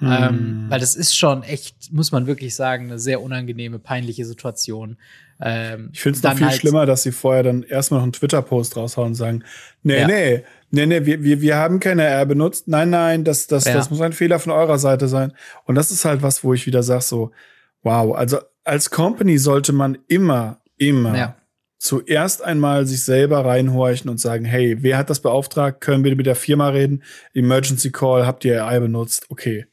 Hm. Ähm, weil das ist schon echt, muss man wirklich sagen, eine sehr unangenehme, peinliche Situation. Ähm, ich finde es noch viel halt schlimmer, dass sie vorher dann erstmal noch einen Twitter-Post raushauen und sagen, nee, ja. nee, nee, nee, wir, wir, wir haben keine R benutzt. Nein, nein, das, das, ja. das muss ein Fehler von eurer Seite sein. Und das ist halt was, wo ich wieder sage, so, wow, also als Company sollte man immer, immer ja zuerst einmal sich selber reinhorchen und sagen, hey, wer hat das beauftragt? Können wir mit der Firma reden? Emergency Call, habt ihr AI benutzt? Okay.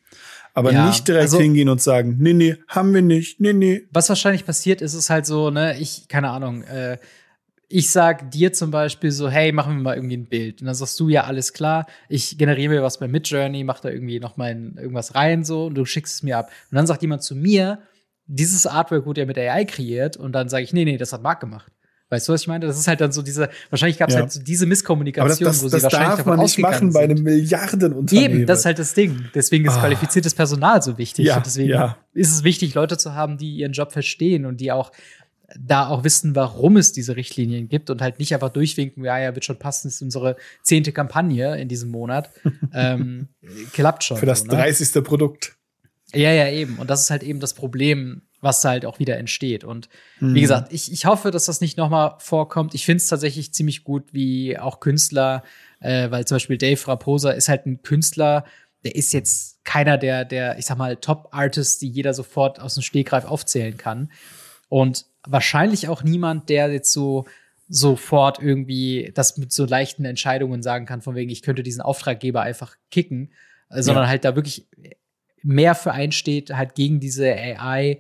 Aber ja, nicht direkt also, hingehen und sagen, nee, nee, haben wir nicht, nee, nee. Was wahrscheinlich passiert ist, ist halt so, ne, ich, keine Ahnung, äh, ich sag dir zum Beispiel so, hey, machen wir mal irgendwie ein Bild. Und dann sagst du, ja, alles klar, ich generiere mir was bei Midjourney, mach da irgendwie noch mal irgendwas rein so und du schickst es mir ab. Und dann sagt jemand zu mir, dieses Artwork wurde ja mit AI kreiert und dann sage ich, nee, nee, das hat Marc gemacht. Weißt du, was ich meine? Das ist halt dann so diese, wahrscheinlich gab es ja. halt so diese Misskommunikation, das, das, wo sie das wahrscheinlich darf man nicht machen bei einem Milliardenunternehmen. Eben, das ist halt das Ding. Deswegen ist oh. qualifiziertes Personal so wichtig. Ja, und deswegen ja. ist es wichtig, Leute zu haben, die ihren Job verstehen und die auch da auch wissen, warum es diese Richtlinien gibt und halt nicht einfach durchwinken, ja, ja, wird schon passen, ist unsere zehnte Kampagne in diesem Monat. ähm, klappt schon. Für das so, ne? 30. Produkt. Ja, ja, eben. Und das ist halt eben das Problem, was halt auch wieder entsteht. Und mhm. wie gesagt, ich, ich hoffe, dass das nicht nochmal vorkommt. Ich finde es tatsächlich ziemlich gut, wie auch Künstler, äh, weil zum Beispiel Dave Raposa ist halt ein Künstler, der ist jetzt keiner der, der, ich sag mal, Top-Artists, die jeder sofort aus dem Stegreif aufzählen kann. Und wahrscheinlich auch niemand, der jetzt so sofort irgendwie das mit so leichten Entscheidungen sagen kann, von wegen, ich könnte diesen Auftraggeber einfach kicken, sondern ja. halt da wirklich mehr für einsteht, halt gegen diese AI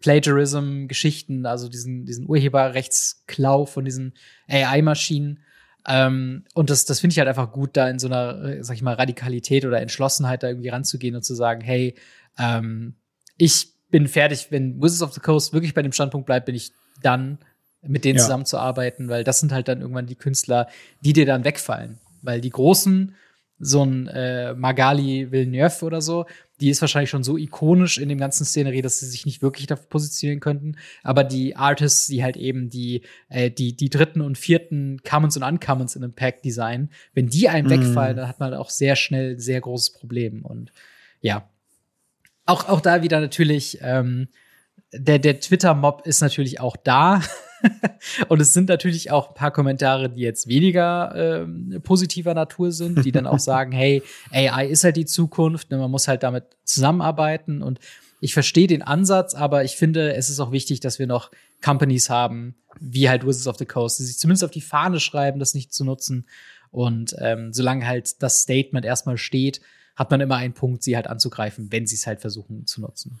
Plagiarism-Geschichten, also diesen, diesen Urheberrechtsklau von diesen AI-Maschinen. Ähm, und das, das finde ich halt einfach gut, da in so einer, äh, sag ich mal, Radikalität oder Entschlossenheit da irgendwie ranzugehen und zu sagen, hey, ähm, ich bin fertig, wenn Wizards of the Coast wirklich bei dem Standpunkt bleibt, bin ich dann mit denen ja. zusammenzuarbeiten, weil das sind halt dann irgendwann die Künstler, die dir dann wegfallen. Weil die großen, so ein äh, Magali Villeneuve oder so, die ist wahrscheinlich schon so ikonisch in dem ganzen Szenerie, dass sie sich nicht wirklich dafür positionieren könnten. Aber die Artists, die halt eben die, äh, die, die dritten und vierten Commons und Uncommons in einem Pack designen, wenn die einem mm. wegfallen, dann hat man auch sehr schnell ein sehr großes Problem. Und ja, auch, auch da wieder natürlich, ähm, der, der Twitter-Mob ist natürlich auch da. und es sind natürlich auch ein paar Kommentare, die jetzt weniger ähm, positiver Natur sind, die dann auch sagen, hey, AI ist halt die Zukunft, ne, man muss halt damit zusammenarbeiten und ich verstehe den Ansatz, aber ich finde, es ist auch wichtig, dass wir noch Companies haben, wie halt Wizards of the Coast, die sich zumindest auf die Fahne schreiben, das nicht zu nutzen. Und ähm, solange halt das Statement erstmal steht, hat man immer einen Punkt, sie halt anzugreifen, wenn sie es halt versuchen zu nutzen.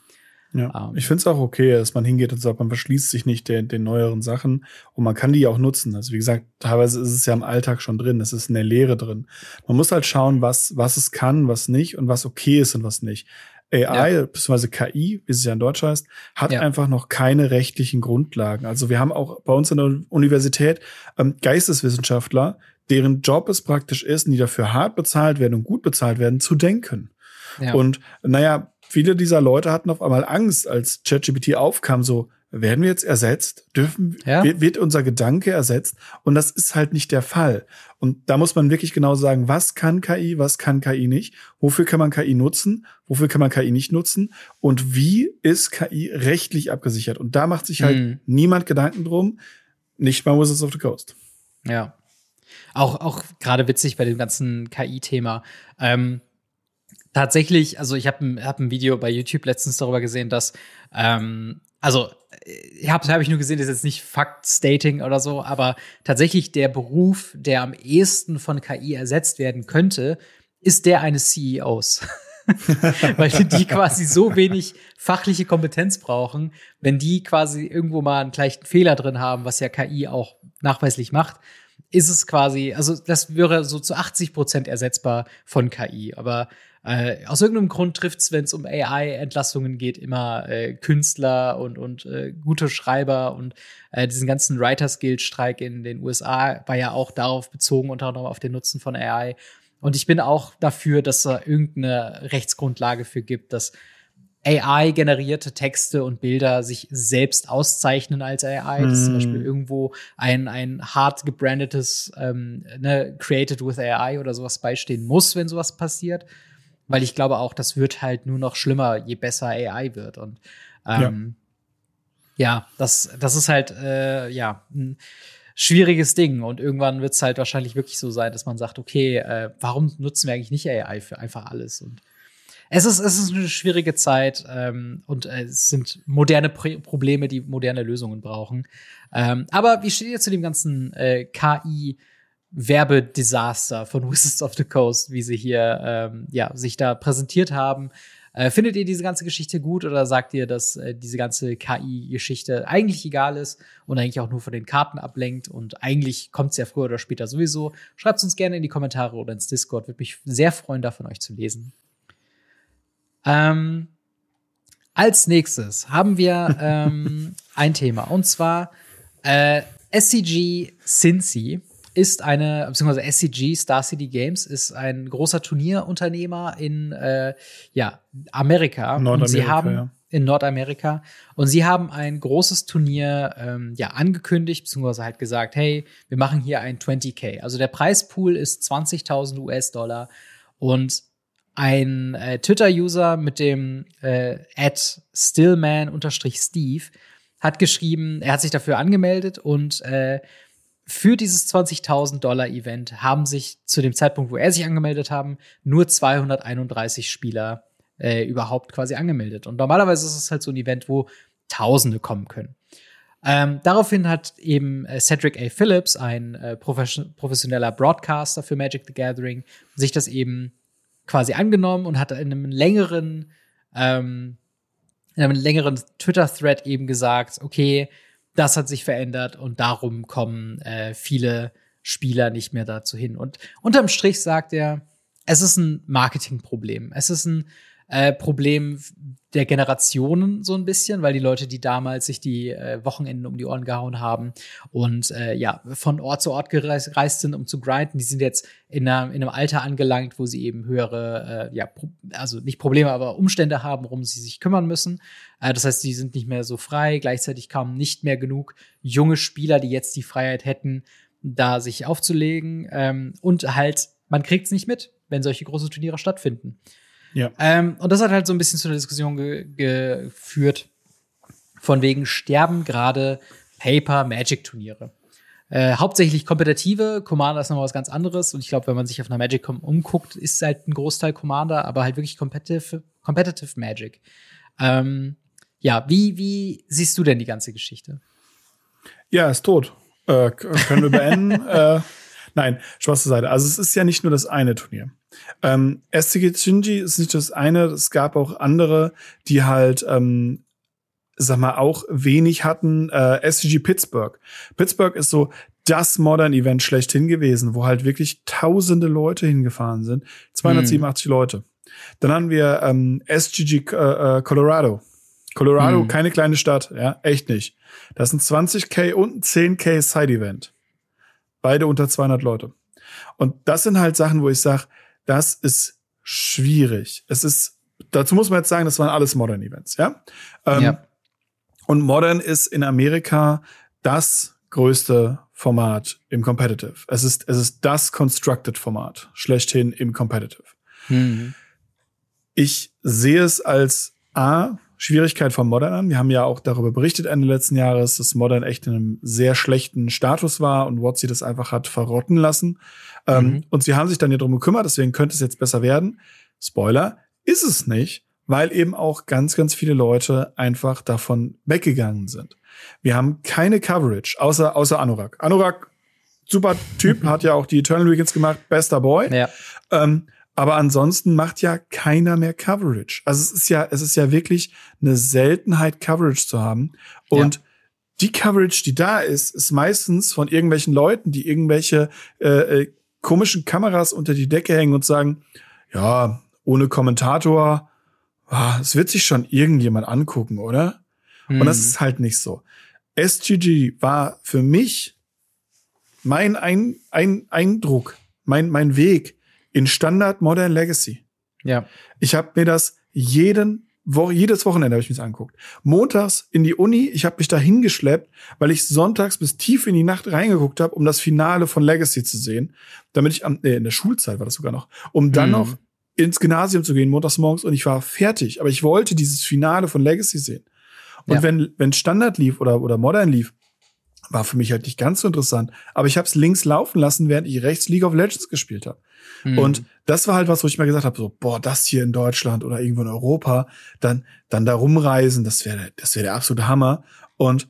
Ja, ähm, ich finde es auch okay, dass man hingeht und sagt, man verschließt sich nicht den, den neueren Sachen und man kann die ja auch nutzen. Also wie gesagt, teilweise ist es ja im Alltag schon drin, es ist in der Lehre drin. Man muss halt schauen, was, was es kann, was nicht und was okay ist und was nicht. AI, ja. beziehungsweise KI, wie es ja in Deutsch heißt, hat ja. einfach noch keine rechtlichen Grundlagen. Also wir haben auch bei uns in der Universität ähm, Geisteswissenschaftler, deren Job es praktisch ist, die dafür hart bezahlt werden und gut bezahlt werden, zu denken. Ja. Und naja, viele dieser Leute hatten auf einmal Angst, als ChatGPT aufkam, so, werden wir jetzt ersetzt? Dürfen, ja. wird, unser Gedanke ersetzt? Und das ist halt nicht der Fall. Und da muss man wirklich genau sagen, was kann KI, was kann KI nicht? Wofür kann man KI nutzen? Wofür kann man KI nicht nutzen? Und wie ist KI rechtlich abgesichert? Und da macht sich halt mhm. niemand Gedanken drum. Nicht mal Wizards of the Coast. Ja. Auch, auch gerade witzig bei dem ganzen KI-Thema. Ähm, tatsächlich, also ich habe ein, hab ein Video bei YouTube letztens darüber gesehen, dass, ähm, also ich habe hab ich nur gesehen, das ist jetzt nicht Fact-Stating oder so, aber tatsächlich der Beruf, der am ehesten von KI ersetzt werden könnte, ist der eines CEOs. Weil die quasi so wenig fachliche Kompetenz brauchen, wenn die quasi irgendwo mal einen gleichen Fehler drin haben, was ja KI auch nachweislich macht, ist es quasi, also das wäre so zu 80 Prozent ersetzbar von KI. Aber äh, aus irgendeinem Grund trifft es, wenn es um AI-Entlassungen geht, immer äh, Künstler und, und äh, gute Schreiber und äh, diesen ganzen Writers Guild-Streik in den USA war ja auch darauf bezogen, unter anderem auf den Nutzen von AI. Und ich bin auch dafür, dass da irgendeine Rechtsgrundlage für gibt, dass AI-generierte Texte und Bilder sich selbst auszeichnen als AI. Das ist zum Beispiel hm. irgendwo ein, ein hart gebrandetes ähm, ne, Created with AI oder sowas beistehen muss, wenn sowas passiert. Weil ich glaube auch, das wird halt nur noch schlimmer, je besser AI wird. Und ähm, ja. ja, das, das ist halt äh, ja ein schwieriges Ding. Und irgendwann wird es halt wahrscheinlich wirklich so sein, dass man sagt, okay, äh, warum nutzen wir eigentlich nicht AI für einfach alles? Und es ist, es ist eine schwierige Zeit ähm, und äh, es sind moderne Pro Probleme, die moderne Lösungen brauchen. Ähm, aber wie steht ihr zu dem ganzen äh, KI? Werbedesaster von Wizards of the Coast, wie sie hier ähm, ja, sich da präsentiert haben. Äh, findet ihr diese ganze Geschichte gut oder sagt ihr, dass äh, diese ganze KI-Geschichte eigentlich egal ist und eigentlich auch nur von den Karten ablenkt und eigentlich kommt es ja früher oder später sowieso? Schreibt es uns gerne in die Kommentare oder ins Discord. Würde mich sehr freuen, davon euch zu lesen. Ähm, als nächstes haben wir ähm, ein Thema und zwar äh, SCG Cincy ist eine, beziehungsweise SCG, Star City Games, ist ein großer Turnierunternehmer in äh, ja, Amerika. Nordamerika, und sie haben ja. in Nordamerika. Und sie haben ein großes Turnier ähm, ja, angekündigt, beziehungsweise halt gesagt, hey, wir machen hier ein 20k. Also der Preispool ist 20.000 US-Dollar. Und ein äh, Twitter-User mit dem äh, Stillman-Steve hat geschrieben, er hat sich dafür angemeldet und äh, für dieses 20.000 Dollar Event haben sich zu dem Zeitpunkt, wo er sich angemeldet haben, nur 231 Spieler äh, überhaupt quasi angemeldet. Und normalerweise ist es halt so ein Event, wo Tausende kommen können. Ähm, daraufhin hat eben äh, Cedric A. Phillips, ein äh, professioneller Broadcaster für Magic the Gathering, sich das eben quasi angenommen und hat in einem längeren, ähm, in einem längeren Twitter-Thread eben gesagt, okay, das hat sich verändert und darum kommen äh, viele Spieler nicht mehr dazu hin. Und unterm Strich sagt er, es ist ein Marketingproblem. Es ist ein äh, Problem der Generationen so ein bisschen, weil die Leute, die damals sich die äh, Wochenenden um die Ohren gehauen haben und äh, ja von Ort zu Ort gereist, sind, um zu grinden, die sind jetzt in, einer, in einem Alter angelangt, wo sie eben höhere, äh, ja, also nicht Probleme, aber Umstände haben, worum sie sich kümmern müssen. Äh, das heißt, die sind nicht mehr so frei. Gleichzeitig kamen nicht mehr genug junge Spieler, die jetzt die Freiheit hätten, da sich aufzulegen. Ähm, und halt, man kriegt es nicht mit, wenn solche große Turniere stattfinden. Ja. Ähm, und das hat halt so ein bisschen zu einer Diskussion ge geführt, von wegen sterben gerade Paper-Magic-Turniere. Äh, hauptsächlich kompetitive, Commander ist nochmal was ganz anderes. Und ich glaube, wenn man sich auf einer Magic umguckt, ist halt ein Großteil Commander, aber halt wirklich Competitive, competitive Magic. Ähm, ja, wie, wie siehst du denn die ganze Geschichte? Ja, ist tot. Äh, können wir beenden? äh, nein, Spaß zur Seite. Also es ist ja nicht nur das eine Turnier. Ähm, SCG Shinji ist nicht das eine, es gab auch andere, die halt, ähm, sag mal, auch wenig hatten. Äh, SCG Pittsburgh. Pittsburgh ist so das Modern Event schlechthin gewesen, wo halt wirklich tausende Leute hingefahren sind. 287 hm. Leute. Dann haben wir ähm, SGG äh, äh, Colorado. Colorado, hm. keine kleine Stadt, ja, echt nicht. Das sind 20k und ein 10k Side-Event. Beide unter 200 Leute. Und das sind halt Sachen, wo ich sage, das ist schwierig. Es ist, dazu muss man jetzt sagen, das waren alles Modern Events, ja? Ähm, ja. Und Modern ist in Amerika das größte Format im Competitive. Es ist, es ist das Constructed Format schlechthin im Competitive. Mhm. Ich sehe es als A, Schwierigkeit von Modern an. Wir haben ja auch darüber berichtet Ende letzten Jahres, dass Modern echt in einem sehr schlechten Status war und WotC das einfach hat verrotten lassen. Ähm, mhm. und sie haben sich dann ja drum gekümmert, deswegen könnte es jetzt besser werden. Spoiler, ist es nicht, weil eben auch ganz, ganz viele Leute einfach davon weggegangen sind. Wir haben keine Coverage, außer, außer Anorak. Anorak, super Typ, hat ja auch die Eternal Weekends gemacht, bester Boy. Ja. Ähm, aber ansonsten macht ja keiner mehr Coverage. Also es ist ja, es ist ja wirklich eine Seltenheit, Coverage zu haben. Und ja. die Coverage, die da ist, ist meistens von irgendwelchen Leuten, die irgendwelche äh, äh komischen Kameras unter die Decke hängen und sagen, ja, ohne Kommentator, ah, es wird sich schon irgendjemand angucken, oder? Mhm. Und das hm. ist halt nicht so. SGG war für mich mein ein, ein Eindruck, mein, mein Weg in Standard Modern Legacy. Ja. Ich habe mir das jeden Wo jedes Wochenende habe ich mir angeguckt. Montags in die Uni, ich habe mich da hingeschleppt, weil ich sonntags bis tief in die Nacht reingeguckt habe, um das Finale von Legacy zu sehen, damit ich am äh, in der Schulzeit war das sogar noch, um dann mhm. noch ins Gymnasium zu gehen montags morgens und ich war fertig, aber ich wollte dieses Finale von Legacy sehen. Und ja. wenn wenn Standard lief oder oder Modern lief, war für mich halt nicht ganz so interessant. Aber ich habe es links laufen lassen, während ich rechts League of Legends gespielt habe. Mhm. Und das war halt was, wo ich mal gesagt habe, so, boah, das hier in Deutschland oder irgendwo in Europa, dann, dann da rumreisen, das wäre, das wäre der absolute Hammer. Und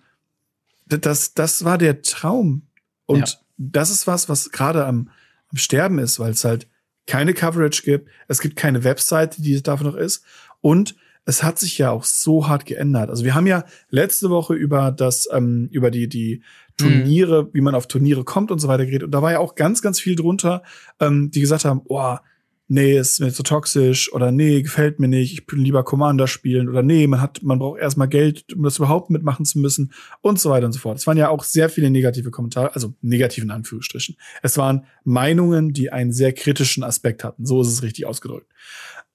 das, das war der Traum. Und ja. das ist was, was gerade am, am Sterben ist, weil es halt keine Coverage gibt. Es gibt keine Webseite, die dafür noch ist. Und es hat sich ja auch so hart geändert. Also wir haben ja letzte Woche über das, ähm, über die, die Turniere, mhm. wie man auf Turniere kommt und so weiter geredet. Und da war ja auch ganz, ganz viel drunter, ähm, die gesagt haben, boah, nee, ist mir zu toxisch oder nee, gefällt mir nicht, ich bin lieber Commander spielen oder nee, man hat, man braucht erstmal Geld, um das überhaupt mitmachen zu müssen und so weiter und so fort. Es waren ja auch sehr viele negative Kommentare, also negativen Anführungsstrichen. Es waren Meinungen, die einen sehr kritischen Aspekt hatten. So ist es richtig ausgedrückt.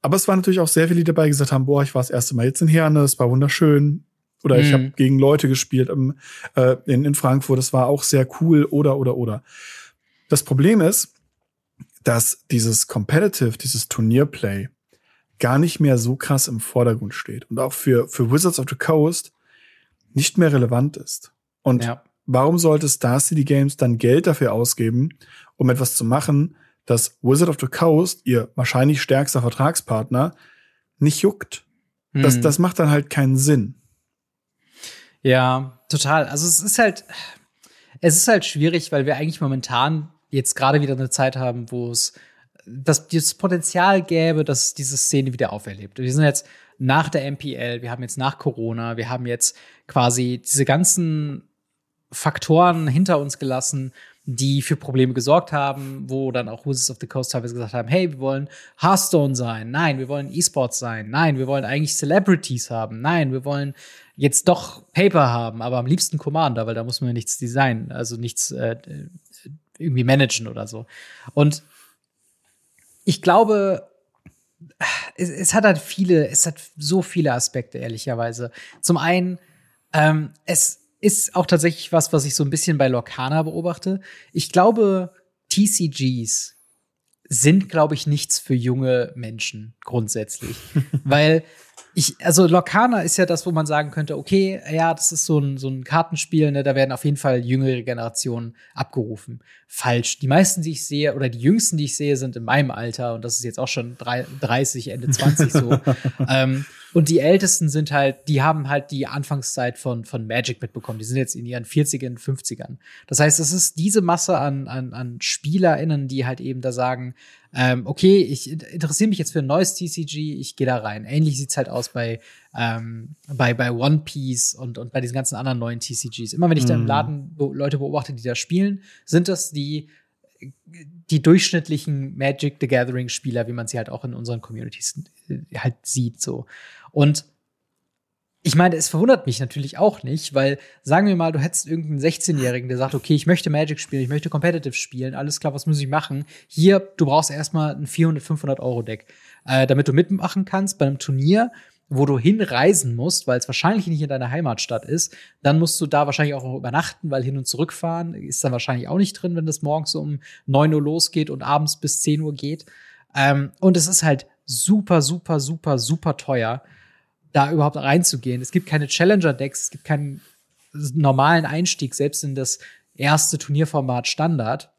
Aber es waren natürlich auch sehr viele, die dabei gesagt haben, boah, ich war das erste Mal jetzt in Herne, es war wunderschön. Oder ich mhm. habe gegen Leute gespielt im, äh, in, in Frankfurt, das war auch sehr cool oder oder oder. Das Problem ist, dass dieses Competitive, dieses Turnierplay gar nicht mehr so krass im Vordergrund steht und auch für, für Wizards of the Coast nicht mehr relevant ist. Und ja. warum sollte Star City Games dann Geld dafür ausgeben, um etwas zu machen, dass Wizard of the Coast, ihr wahrscheinlich stärkster Vertragspartner, nicht juckt. Mhm. Das, das macht dann halt keinen Sinn. Ja, total. Also es ist halt, es ist halt schwierig, weil wir eigentlich momentan jetzt gerade wieder eine Zeit haben, wo es das, das Potenzial gäbe, dass diese Szene wieder auferlebt. Wir sind jetzt nach der MPL, wir haben jetzt nach Corona, wir haben jetzt quasi diese ganzen Faktoren hinter uns gelassen, die für Probleme gesorgt haben, wo dann auch Wizards of the Coast teilweise gesagt haben, hey, wir wollen Hearthstone sein, nein, wir wollen E-Sports sein, nein, wir wollen eigentlich Celebrities haben, nein, wir wollen jetzt doch Paper haben, aber am liebsten Commander, weil da muss man nichts designen, also nichts äh, irgendwie managen oder so. Und ich glaube, es, es, hat halt viele, es hat so viele Aspekte, ehrlicherweise. Zum einen, ähm, es ist auch tatsächlich was, was ich so ein bisschen bei Lorcana beobachte. Ich glaube, TCGs sind, glaube ich, nichts für junge Menschen grundsätzlich. Weil ich, also Lorcana ist ja das, wo man sagen könnte, okay, ja, das ist so ein, so ein Kartenspiel, ne, da werden auf jeden Fall jüngere Generationen abgerufen. Falsch. Die meisten, die ich sehe, oder die jüngsten, die ich sehe, sind in meinem Alter, und das ist jetzt auch schon 30, Ende 20 so. ähm, und die Ältesten sind halt, die haben halt die Anfangszeit von, von Magic mitbekommen. Die sind jetzt in ihren 40ern, 50ern. Das heißt, es ist diese Masse an, an, an SpielerInnen, die halt eben da sagen, ähm, okay, ich interessiere mich jetzt für ein neues TCG, ich gehe da rein. Ähnlich sieht's halt aus bei, ähm, bei, bei One Piece und, und bei diesen ganzen anderen neuen TCGs. Immer wenn ich da im mhm. Laden Leute beobachte, die da spielen, sind das die, die durchschnittlichen Magic the Gathering Spieler, wie man sie halt auch in unseren Communities äh, halt sieht, so. Und ich meine, es verwundert mich natürlich auch nicht, weil sagen wir mal, du hättest irgendeinen 16-Jährigen, der sagt, okay, ich möchte Magic spielen, ich möchte Competitive spielen, alles klar, was muss ich machen? Hier, du brauchst erstmal ein 400, 500 Euro Deck, äh, damit du mitmachen kannst bei einem Turnier, wo du hinreisen musst, weil es wahrscheinlich nicht in deiner Heimatstadt ist. Dann musst du da wahrscheinlich auch noch übernachten, weil hin und zurückfahren ist dann wahrscheinlich auch nicht drin, wenn das morgens um 9 Uhr losgeht und abends bis 10 Uhr geht. Ähm, und es ist halt super, super, super, super teuer da überhaupt reinzugehen. Es gibt keine Challenger-Decks, es gibt keinen normalen Einstieg, selbst in das erste Turnierformat Standard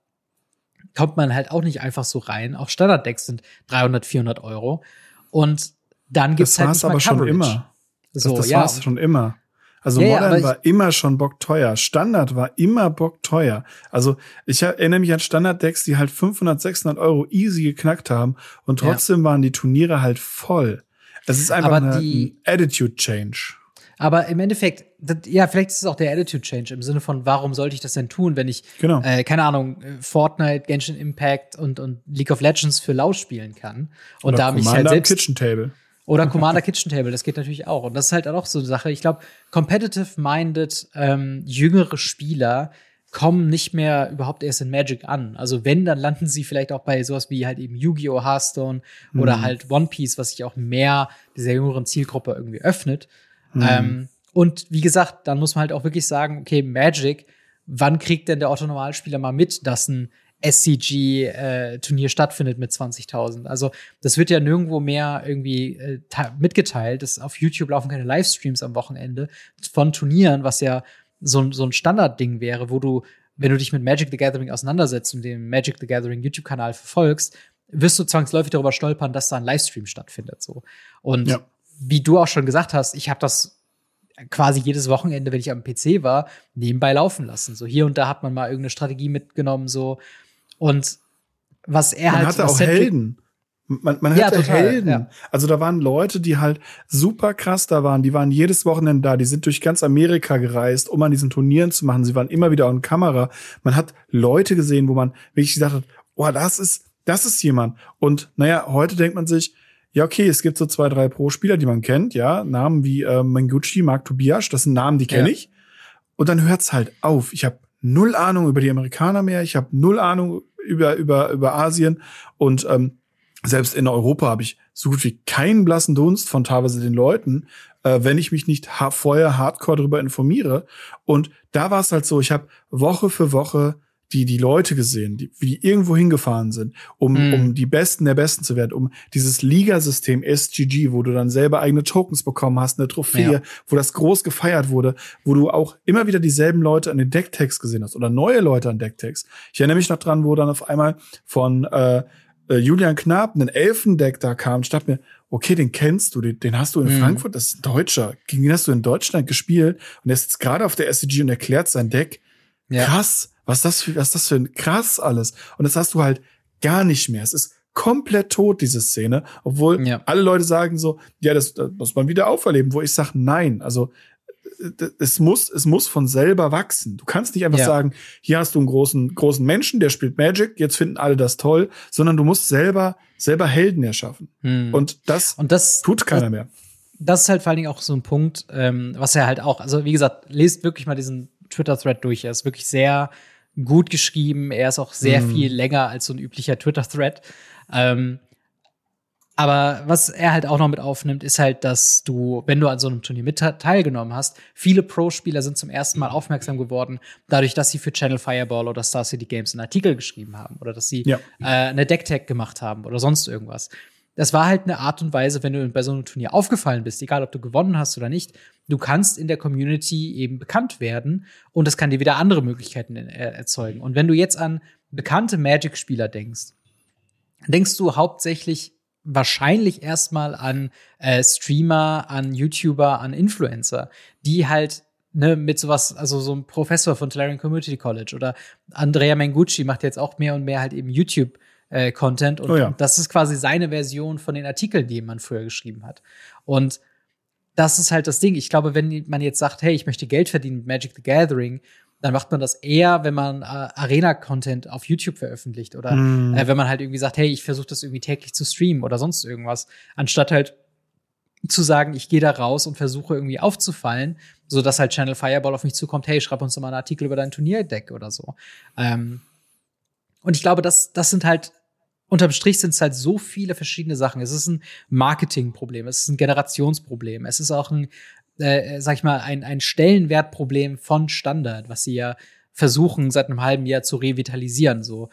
kommt man halt auch nicht einfach so rein. Auch Standard-Decks sind 300, 400 Euro. Und dann gibt's das halt nicht aber schon immer. So, das, das ja. war's schon immer. Also ja, Modern ja, war immer schon bockteuer. Standard war immer bockteuer. Also ich erinnere mich an Standard-Decks, die halt 500, 600 Euro easy geknackt haben und trotzdem ja. waren die Turniere halt voll. Es ist einfach eine, die, ein Attitude Change. Aber im Endeffekt, das, ja, vielleicht ist es auch der Attitude Change im Sinne von, warum sollte ich das denn tun, wenn ich, genau. äh, keine Ahnung, Fortnite, Genshin Impact und, und League of Legends für laut spielen kann. Und Oder da mich halt selbst. Kitchen Table. Oder Commander Kitchen Table, das geht natürlich auch. Und das ist halt auch so eine Sache. Ich glaube, competitive-minded ähm, jüngere Spieler kommen nicht mehr überhaupt erst in Magic an. Also wenn, dann landen sie vielleicht auch bei sowas wie halt eben Yu-Gi-Oh! Hearthstone mhm. oder halt One Piece, was sich auch mehr dieser jüngeren Zielgruppe irgendwie öffnet. Mhm. Ähm, und wie gesagt, dann muss man halt auch wirklich sagen, okay, Magic, wann kriegt denn der Otto-Normalspieler mal mit, dass ein SCG-Turnier äh, stattfindet mit 20.000. Also das wird ja nirgendwo mehr irgendwie äh, mitgeteilt. Das auf YouTube laufen keine Livestreams am Wochenende von Turnieren, was ja so, so ein Standardding wäre, wo du, wenn du dich mit Magic the Gathering auseinandersetzt und den Magic the Gathering YouTube-Kanal verfolgst, wirst du zwangsläufig darüber stolpern, dass da ein Livestream stattfindet. So. Und ja. wie du auch schon gesagt hast, ich habe das quasi jedes Wochenende, wenn ich am PC war, nebenbei laufen lassen. So hier und da hat man mal irgendeine Strategie mitgenommen, so. Und was er man halt. hatte auch Helden. Man, man ja, hatte total, Helden. Ja. Also da waren Leute, die halt super krass da waren. Die waren jedes Wochenende da. Die sind durch ganz Amerika gereist, um an diesen Turnieren zu machen. Sie waren immer wieder on Kamera. Man hat Leute gesehen, wo man wirklich gesagt hat, oh, das ist, das ist jemand. Und naja, heute denkt man sich, ja, okay, es gibt so zwei, drei Pro-Spieler, die man kennt, ja, Namen wie äh, Manguchi, Mark Tobias, das sind Namen, die kenne ja. ich. Und dann hört's halt auf. Ich habe null Ahnung über die Amerikaner mehr, ich habe null Ahnung über über über Asien und ähm, selbst in Europa habe ich so gut wie keinen blassen Dunst von teilweise den Leuten, äh, wenn ich mich nicht ha vorher hardcore darüber informiere. Und da war es halt so, ich habe Woche für Woche die, die Leute gesehen, die, wie die irgendwo hingefahren sind, um, mhm. um die Besten der Besten zu werden, um dieses Ligasystem SGG, wo du dann selber eigene Tokens bekommen hast, eine Trophäe, ja. wo das groß gefeiert wurde, wo du auch immer wieder dieselben Leute an den Decktags gesehen hast oder neue Leute an Decktags. Ich erinnere mich noch dran, wo dann auf einmal von äh, äh, Julian Knapp ein Elfendeck da kam, ich dachte mir, okay, den kennst du, den, den hast du in mhm. Frankfurt, das ist ein Deutscher. Gegen den hast du in Deutschland gespielt und er ist jetzt gerade auf der SCG und erklärt sein Deck. Ja. Krass, was das für, was das für ein krass alles. Und das hast du halt gar nicht mehr. Es ist komplett tot, diese Szene, obwohl ja. alle Leute sagen so, ja, das, das muss man wieder auferleben, wo ich sage, nein, also es muss, es muss von selber wachsen. Du kannst nicht einfach ja. sagen, hier hast du einen großen, großen Menschen, der spielt Magic, jetzt finden alle das toll, sondern du musst selber, selber Helden erschaffen. Hm. Und das, Und das tut keiner mehr. Das ist halt vor allen Dingen auch so ein Punkt, ähm, was er halt auch, also wie gesagt, lest wirklich mal diesen Twitter-Thread durch. Er ist wirklich sehr gut geschrieben. Er ist auch sehr hm. viel länger als so ein üblicher Twitter-Thread. Ähm, aber was er halt auch noch mit aufnimmt, ist halt, dass du, wenn du an so einem Turnier mit teilgenommen hast, viele Pro-Spieler sind zum ersten Mal aufmerksam geworden, dadurch, dass sie für Channel Fireball oder Star City Games einen Artikel geschrieben haben oder dass sie ja. äh, eine Decktag gemacht haben oder sonst irgendwas. Das war halt eine Art und Weise, wenn du bei so einem Turnier aufgefallen bist, egal ob du gewonnen hast oder nicht, du kannst in der Community eben bekannt werden und das kann dir wieder andere Möglichkeiten äh, erzeugen. Und wenn du jetzt an bekannte Magic-Spieler denkst, denkst du hauptsächlich wahrscheinlich erstmal an äh, Streamer, an YouTuber, an Influencer, die halt ne, mit sowas, also so ein Professor von Tolarian Community College oder Andrea Mengucci macht jetzt auch mehr und mehr halt eben YouTube äh, Content und, oh ja. und das ist quasi seine Version von den Artikeln, die man früher geschrieben hat. Und das ist halt das Ding. Ich glaube, wenn man jetzt sagt, hey, ich möchte Geld verdienen mit Magic the Gathering dann macht man das eher, wenn man äh, Arena-Content auf YouTube veröffentlicht oder mm. äh, wenn man halt irgendwie sagt, hey, ich versuche das irgendwie täglich zu streamen oder sonst irgendwas, anstatt halt zu sagen, ich gehe da raus und versuche irgendwie aufzufallen, so dass halt Channel Fireball auf mich zukommt, hey, schreib uns doch mal einen Artikel über dein Turnierdeck oder so. Ähm, und ich glaube, das, das sind halt unterm Strich sind es halt so viele verschiedene Sachen. Es ist ein Marketingproblem, es ist ein Generationsproblem, es ist auch ein äh, sag ich mal, ein, ein Stellenwertproblem von Standard, was sie ja versuchen, seit einem halben Jahr zu revitalisieren. So,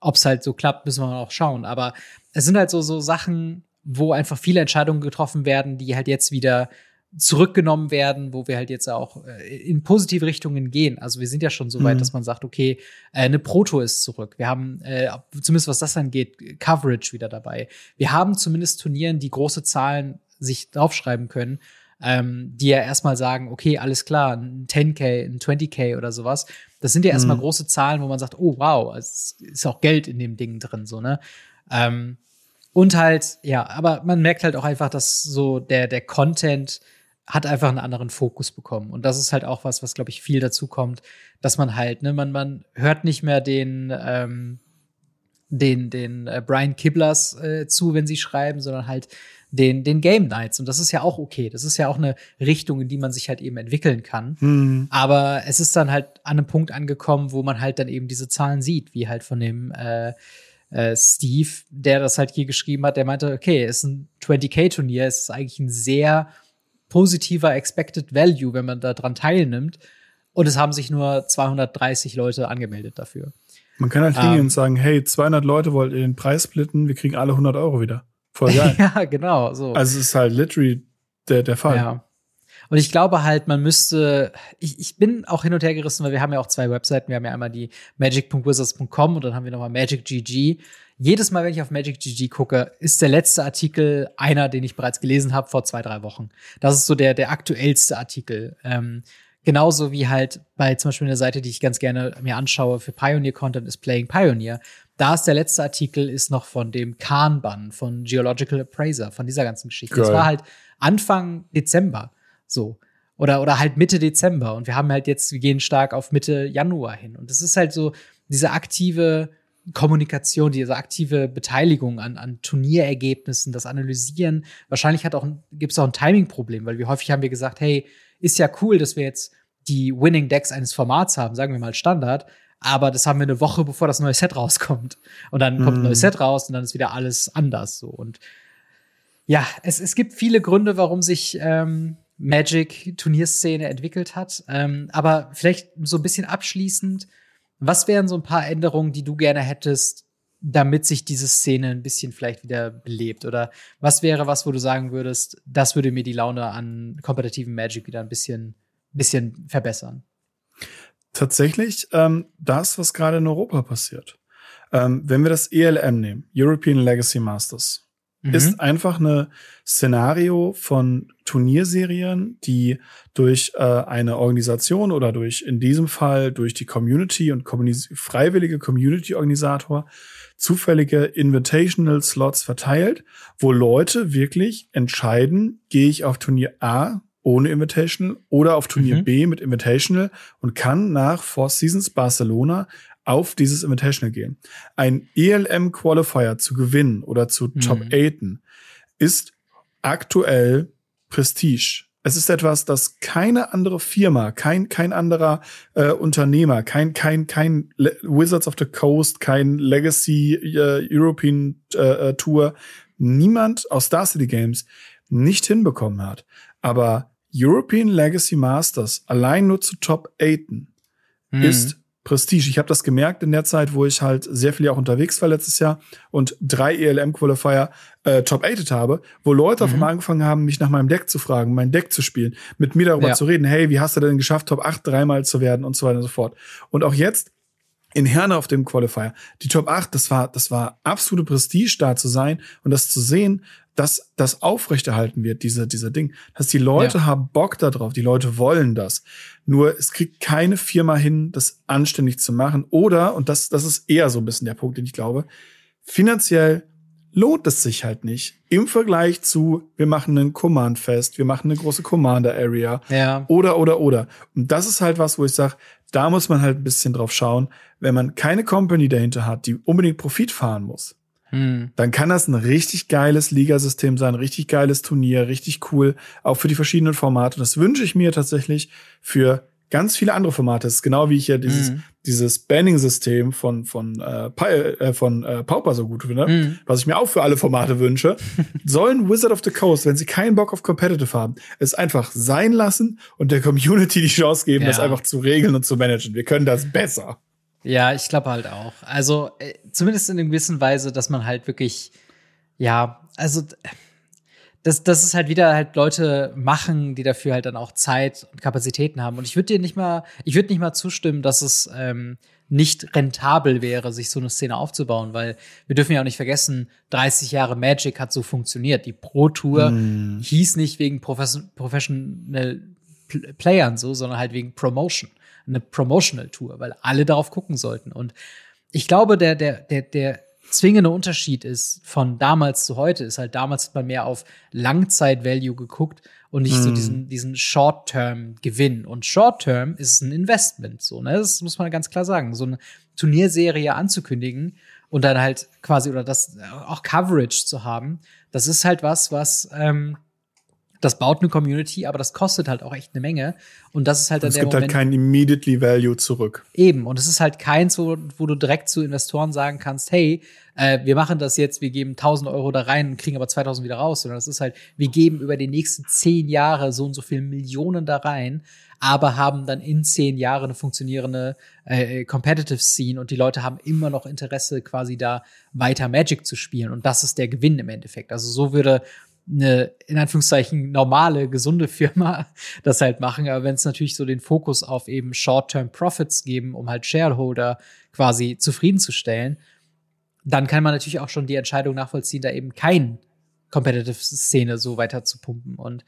ob es halt so klappt, müssen wir auch schauen. Aber es sind halt so, so Sachen, wo einfach viele Entscheidungen getroffen werden, die halt jetzt wieder zurückgenommen werden, wo wir halt jetzt auch äh, in positive Richtungen gehen. Also wir sind ja schon so weit, mhm. dass man sagt, okay, äh, eine Proto ist zurück. Wir haben äh, zumindest was das angeht, Coverage wieder dabei. Wir haben zumindest Turnieren, die große Zahlen sich draufschreiben können ähm, die ja erstmal sagen, okay, alles klar, ein 10k, ein 20k oder sowas. Das sind ja erstmal mhm. große Zahlen, wo man sagt, oh wow, es ist auch Geld in dem Ding drin, so, ne? Ähm, und halt, ja, aber man merkt halt auch einfach, dass so der, der Content hat einfach einen anderen Fokus bekommen. Und das ist halt auch was, was, glaube ich, viel dazu kommt, dass man halt, ne, man, man hört nicht mehr den, ähm, den, den äh, Brian Kibblers äh, zu, wenn sie schreiben, sondern halt den, den Game Nights. Und das ist ja auch okay. Das ist ja auch eine Richtung, in die man sich halt eben entwickeln kann. Mhm. Aber es ist dann halt an einem Punkt angekommen, wo man halt dann eben diese Zahlen sieht, wie halt von dem äh, äh, Steve, der das halt hier geschrieben hat, der meinte, okay, es ist ein 20k-Turnier, es ist eigentlich ein sehr positiver Expected Value, wenn man da dran teilnimmt. Und es haben sich nur 230 Leute angemeldet dafür. Man kann halt hingehen ähm, und sagen, hey, 200 Leute wollt ihr den Preis splitten, wir kriegen alle 100 Euro wieder. Voll geil. ja, genau. So. Also es ist halt literally der, der Fall. Ja. Und ich glaube halt, man müsste, ich, ich bin auch hin und her gerissen, weil wir haben ja auch zwei Webseiten. Wir haben ja einmal die magic.wizards.com und dann haben wir nochmal MagicGG. Jedes Mal, wenn ich auf MagicGG gucke, ist der letzte Artikel einer, den ich bereits gelesen habe vor zwei, drei Wochen. Das ist so der, der aktuellste Artikel. Ähm, genauso wie halt bei zum Beispiel einer Seite, die ich ganz gerne mir anschaue für Pioneer-Content, ist Playing Pioneer. Da ist der letzte Artikel ist noch von dem Kanban von Geological Appraiser, von dieser ganzen Geschichte. Geil. Das war halt Anfang Dezember so. Oder, oder halt Mitte Dezember. Und wir haben halt jetzt, wir gehen stark auf Mitte Januar hin. Und das ist halt so diese aktive Kommunikation, diese aktive Beteiligung an, an Turnierergebnissen, das Analysieren. Wahrscheinlich hat auch gibt es auch ein Timing-Problem, weil wie häufig haben wir gesagt, hey, ist ja cool, dass wir jetzt die Winning Decks eines Formats haben, sagen wir mal Standard, aber das haben wir eine Woche, bevor das neue Set rauskommt. Und dann kommt ein neues mhm. Set raus und dann ist wieder alles anders so. Und ja, es, es gibt viele Gründe, warum sich ähm, Magic-Turnierszene entwickelt hat. Ähm, aber vielleicht so ein bisschen abschließend, was wären so ein paar Änderungen, die du gerne hättest, damit sich diese Szene ein bisschen vielleicht wieder belebt? Oder was wäre was, wo du sagen würdest, das würde mir die Laune an kompetitiven Magic wieder ein bisschen, bisschen verbessern? Tatsächlich ähm, das, was gerade in Europa passiert. Ähm, wenn wir das ELM nehmen, European Legacy Masters, mhm. ist einfach eine Szenario von Turnierserien, die durch äh, eine Organisation oder durch in diesem Fall durch die Community und Kommunis freiwillige Community-Organisator zufällige Invitational Slots verteilt, wo Leute wirklich entscheiden, gehe ich auf Turnier A ohne Invitational oder auf Turnier mhm. B mit Invitational und kann nach Four Seasons Barcelona auf dieses Invitational gehen. Ein ELM Qualifier zu gewinnen oder zu mhm. Top 8 ist aktuell Prestige. Es ist etwas, das keine andere Firma, kein kein anderer äh, Unternehmer, kein kein kein Le Wizards of the Coast, kein Legacy äh, European äh, äh Tour, niemand aus Star City Games nicht hinbekommen hat. Aber European Legacy Masters allein nur zu Top 8 mhm. ist Prestige. Ich habe das gemerkt in der Zeit, wo ich halt sehr viel auch unterwegs war letztes Jahr und drei ELM-Qualifier äh, top 8 habe, wo Leute mhm. auf einmal angefangen haben, mich nach meinem Deck zu fragen, mein Deck zu spielen, mit mir darüber ja. zu reden, hey, wie hast du denn geschafft, Top 8 dreimal zu werden und so weiter und so fort. Und auch jetzt in Herne auf dem Qualifier, die Top 8, das war, das war absolute Prestige da zu sein und das zu sehen, dass das aufrechterhalten wird, diese, dieser Ding. Dass die Leute ja. haben Bock darauf, die Leute wollen das. Nur es kriegt keine Firma hin, das anständig zu machen. Oder, und das, das ist eher so ein bisschen der Punkt, den ich glaube, finanziell lohnt es sich halt nicht. Im Vergleich zu, wir machen einen Command-Fest, wir machen eine große Commander-Area. Ja. Oder, oder, oder. Und das ist halt was, wo ich sage, da muss man halt ein bisschen drauf schauen, wenn man keine Company dahinter hat, die unbedingt Profit fahren muss hm. dann kann das ein richtig geiles Ligasystem sein, richtig geiles Turnier, richtig cool, auch für die verschiedenen Formate. Und das wünsche ich mir tatsächlich für ganz viele andere Formate. Das ist genau wie ich ja dieses, mm. dieses Banning-System von, von, äh, äh, von äh, Pauper so gut finde, mm. was ich mir auch für alle Formate wünsche, sollen Wizard of the Coast, wenn sie keinen Bock auf Competitive haben, es einfach sein lassen und der Community die Chance geben, ja. das einfach zu regeln und zu managen. Wir können das besser. Ja, ich glaube halt auch. Also äh, zumindest in einer gewissen Weise, dass man halt wirklich, ja, also dass, dass es halt wieder halt Leute machen, die dafür halt dann auch Zeit und Kapazitäten haben. Und ich würde dir nicht mal, ich würde nicht mal zustimmen, dass es ähm, nicht rentabel wäre, sich so eine Szene aufzubauen, weil wir dürfen ja auch nicht vergessen, 30 Jahre Magic hat so funktioniert. Die Pro Tour mm. hieß nicht wegen Professional Playern so, sondern halt wegen Promotion eine Promotional Tour, weil alle darauf gucken sollten. Und ich glaube, der, der, der, der zwingende Unterschied ist von damals zu heute, ist halt damals hat man mehr auf Langzeit-Value geguckt und nicht mm. so hm. diesen, diesen Short-Term-Gewinn. Und Short-Term ist ein Investment, so, ne? Das muss man ganz klar sagen. So eine Turnierserie anzukündigen und dann halt quasi, oder das auch Coverage zu haben, das ist halt was, was ähm, das baut eine Community, aber das kostet halt auch echt eine Menge. Und das ist halt dann der Moment. Es gibt halt kein immediately Value zurück. Eben. Und es ist halt keins, wo, wo du direkt zu Investoren sagen kannst, hey, äh, wir machen das jetzt, wir geben 1000 Euro da rein und kriegen aber 2000 wieder raus. Sondern das ist halt, wir geben über die nächsten zehn Jahre so und so viele Millionen da rein, aber haben dann in zehn Jahren eine funktionierende äh, Competitive Scene und die Leute haben immer noch Interesse, quasi da weiter Magic zu spielen. Und das ist der Gewinn im Endeffekt. Also so würde eine, in Anführungszeichen, normale, gesunde Firma das halt machen. Aber wenn es natürlich so den Fokus auf eben Short-Term Profits geben, um halt Shareholder quasi zufriedenzustellen, dann kann man natürlich auch schon die Entscheidung nachvollziehen, da eben kein Competitive Szene so weiter zu pumpen. Und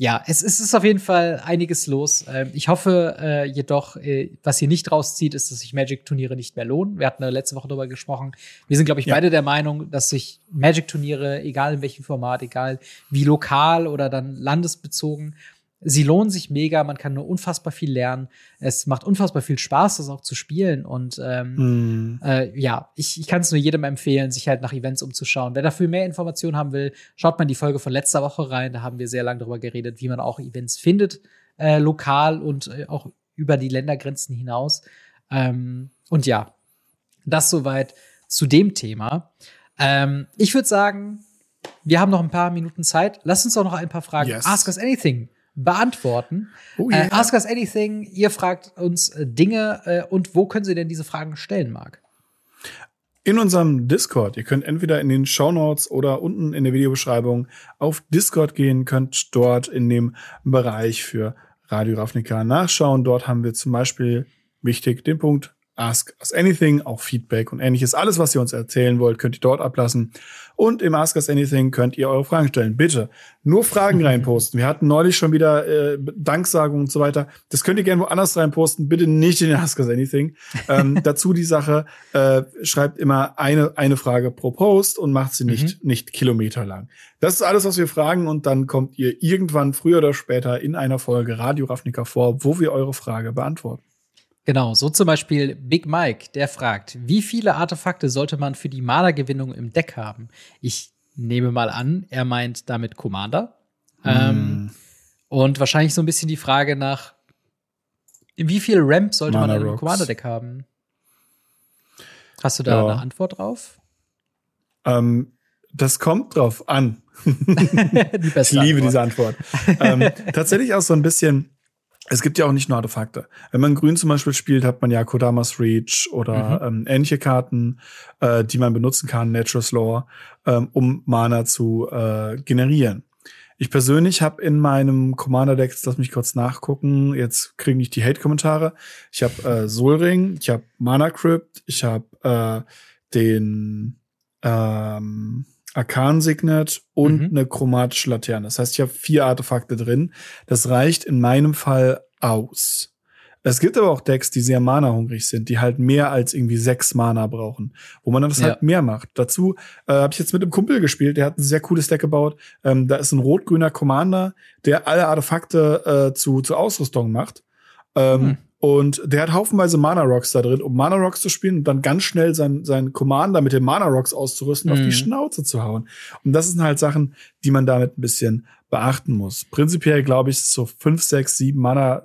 ja, es, es ist auf jeden Fall einiges los. Ähm, ich hoffe äh, jedoch, äh, was hier nicht rauszieht, ist, dass sich Magic-Turniere nicht mehr lohnen. Wir hatten ja letzte Woche darüber gesprochen. Wir sind, glaube ich, ja. beide der Meinung, dass sich Magic-Turniere, egal in welchem Format, egal wie lokal oder dann landesbezogen, sie lohnen sich mega, man kann nur unfassbar viel lernen. Es macht unfassbar viel Spaß, das auch zu spielen. Und ähm, mm. äh, ja, ich, ich kann es nur jedem empfehlen, sich halt nach Events umzuschauen. Wer dafür mehr Informationen haben will, schaut mal in die Folge von letzter Woche rein. Da haben wir sehr lange darüber geredet, wie man auch Events findet, äh, lokal und äh, auch über die Ländergrenzen hinaus. Ähm, und ja, das soweit zu dem Thema. Ähm, ich würde sagen, wir haben noch ein paar Minuten Zeit. Lass uns doch noch ein paar Fragen yes. Ask Us Anything beantworten. Oh, yeah. äh, ask Us Anything. Ihr fragt uns äh, Dinge äh, und wo können Sie denn diese Fragen stellen, Marc? In unserem Discord. Ihr könnt entweder in den Show Notes oder unten in der Videobeschreibung auf Discord gehen, könnt dort in dem Bereich für Radio Ravnica nachschauen. Dort haben wir zum Beispiel wichtig den Punkt Ask Us Anything, auch Feedback und ähnliches. Alles, was ihr uns erzählen wollt, könnt ihr dort ablassen. Und im Ask Us Anything könnt ihr eure Fragen stellen. Bitte nur Fragen reinposten. Wir hatten neulich schon wieder äh, Danksagungen und so weiter. Das könnt ihr gerne woanders reinposten. Bitte nicht in den Ask Us Anything. ähm, dazu die Sache, äh, schreibt immer eine, eine Frage pro Post und macht sie nicht, mhm. nicht kilometerlang. Das ist alles, was wir fragen. Und dann kommt ihr irgendwann früher oder später in einer Folge Radio Ravnica vor, wo wir eure Frage beantworten. Genau, so zum Beispiel Big Mike, der fragt, wie viele Artefakte sollte man für die Mana-Gewinnung im Deck haben? Ich nehme mal an, er meint damit Commander. Mm. Ähm, und wahrscheinlich so ein bisschen die Frage nach, wie viel Ramp sollte Mana man im Commander-Deck haben? Hast du da ja. eine Antwort drauf? Ähm, das kommt drauf an. ich liebe Antwort. diese Antwort. ähm, tatsächlich auch so ein bisschen es gibt ja auch nicht nur Artefakte. Wenn man grün zum Beispiel spielt, hat man ja Kodamas Reach oder mhm. ähm, ähnliche Karten, äh, die man benutzen kann, Nature's Law, ähm, um Mana zu äh, generieren. Ich persönlich habe in meinem Commander-Deck, lass mich kurz nachgucken, jetzt kriege ich die Hate-Kommentare. Ich habe äh, Solring, ich habe Mana Crypt, ich habe äh, den ähm, Arkan Signet und mhm. eine chromatische Laterne. Das heißt, ich habe vier Artefakte drin. Das reicht in meinem Fall aus. Es gibt aber auch Decks, die sehr mana-hungrig sind, die halt mehr als irgendwie sechs Mana brauchen, wo man dann das ja. halt mehr macht. Dazu äh, habe ich jetzt mit einem Kumpel gespielt, der hat ein sehr cooles Deck gebaut. Ähm, da ist ein rot-grüner Commander, der alle Artefakte äh, zu, zu Ausrüstung macht. Ähm, hm. Und der hat haufenweise Mana Rocks da drin, um Mana Rocks zu spielen und dann ganz schnell sein, sein Commander mit den Mana Rocks auszurüsten, mhm. auf die mhm. Schnauze zu hauen. Und das sind halt Sachen, die man damit ein bisschen beachten muss. Prinzipiell glaube ich, so fünf, sechs, sieben Mana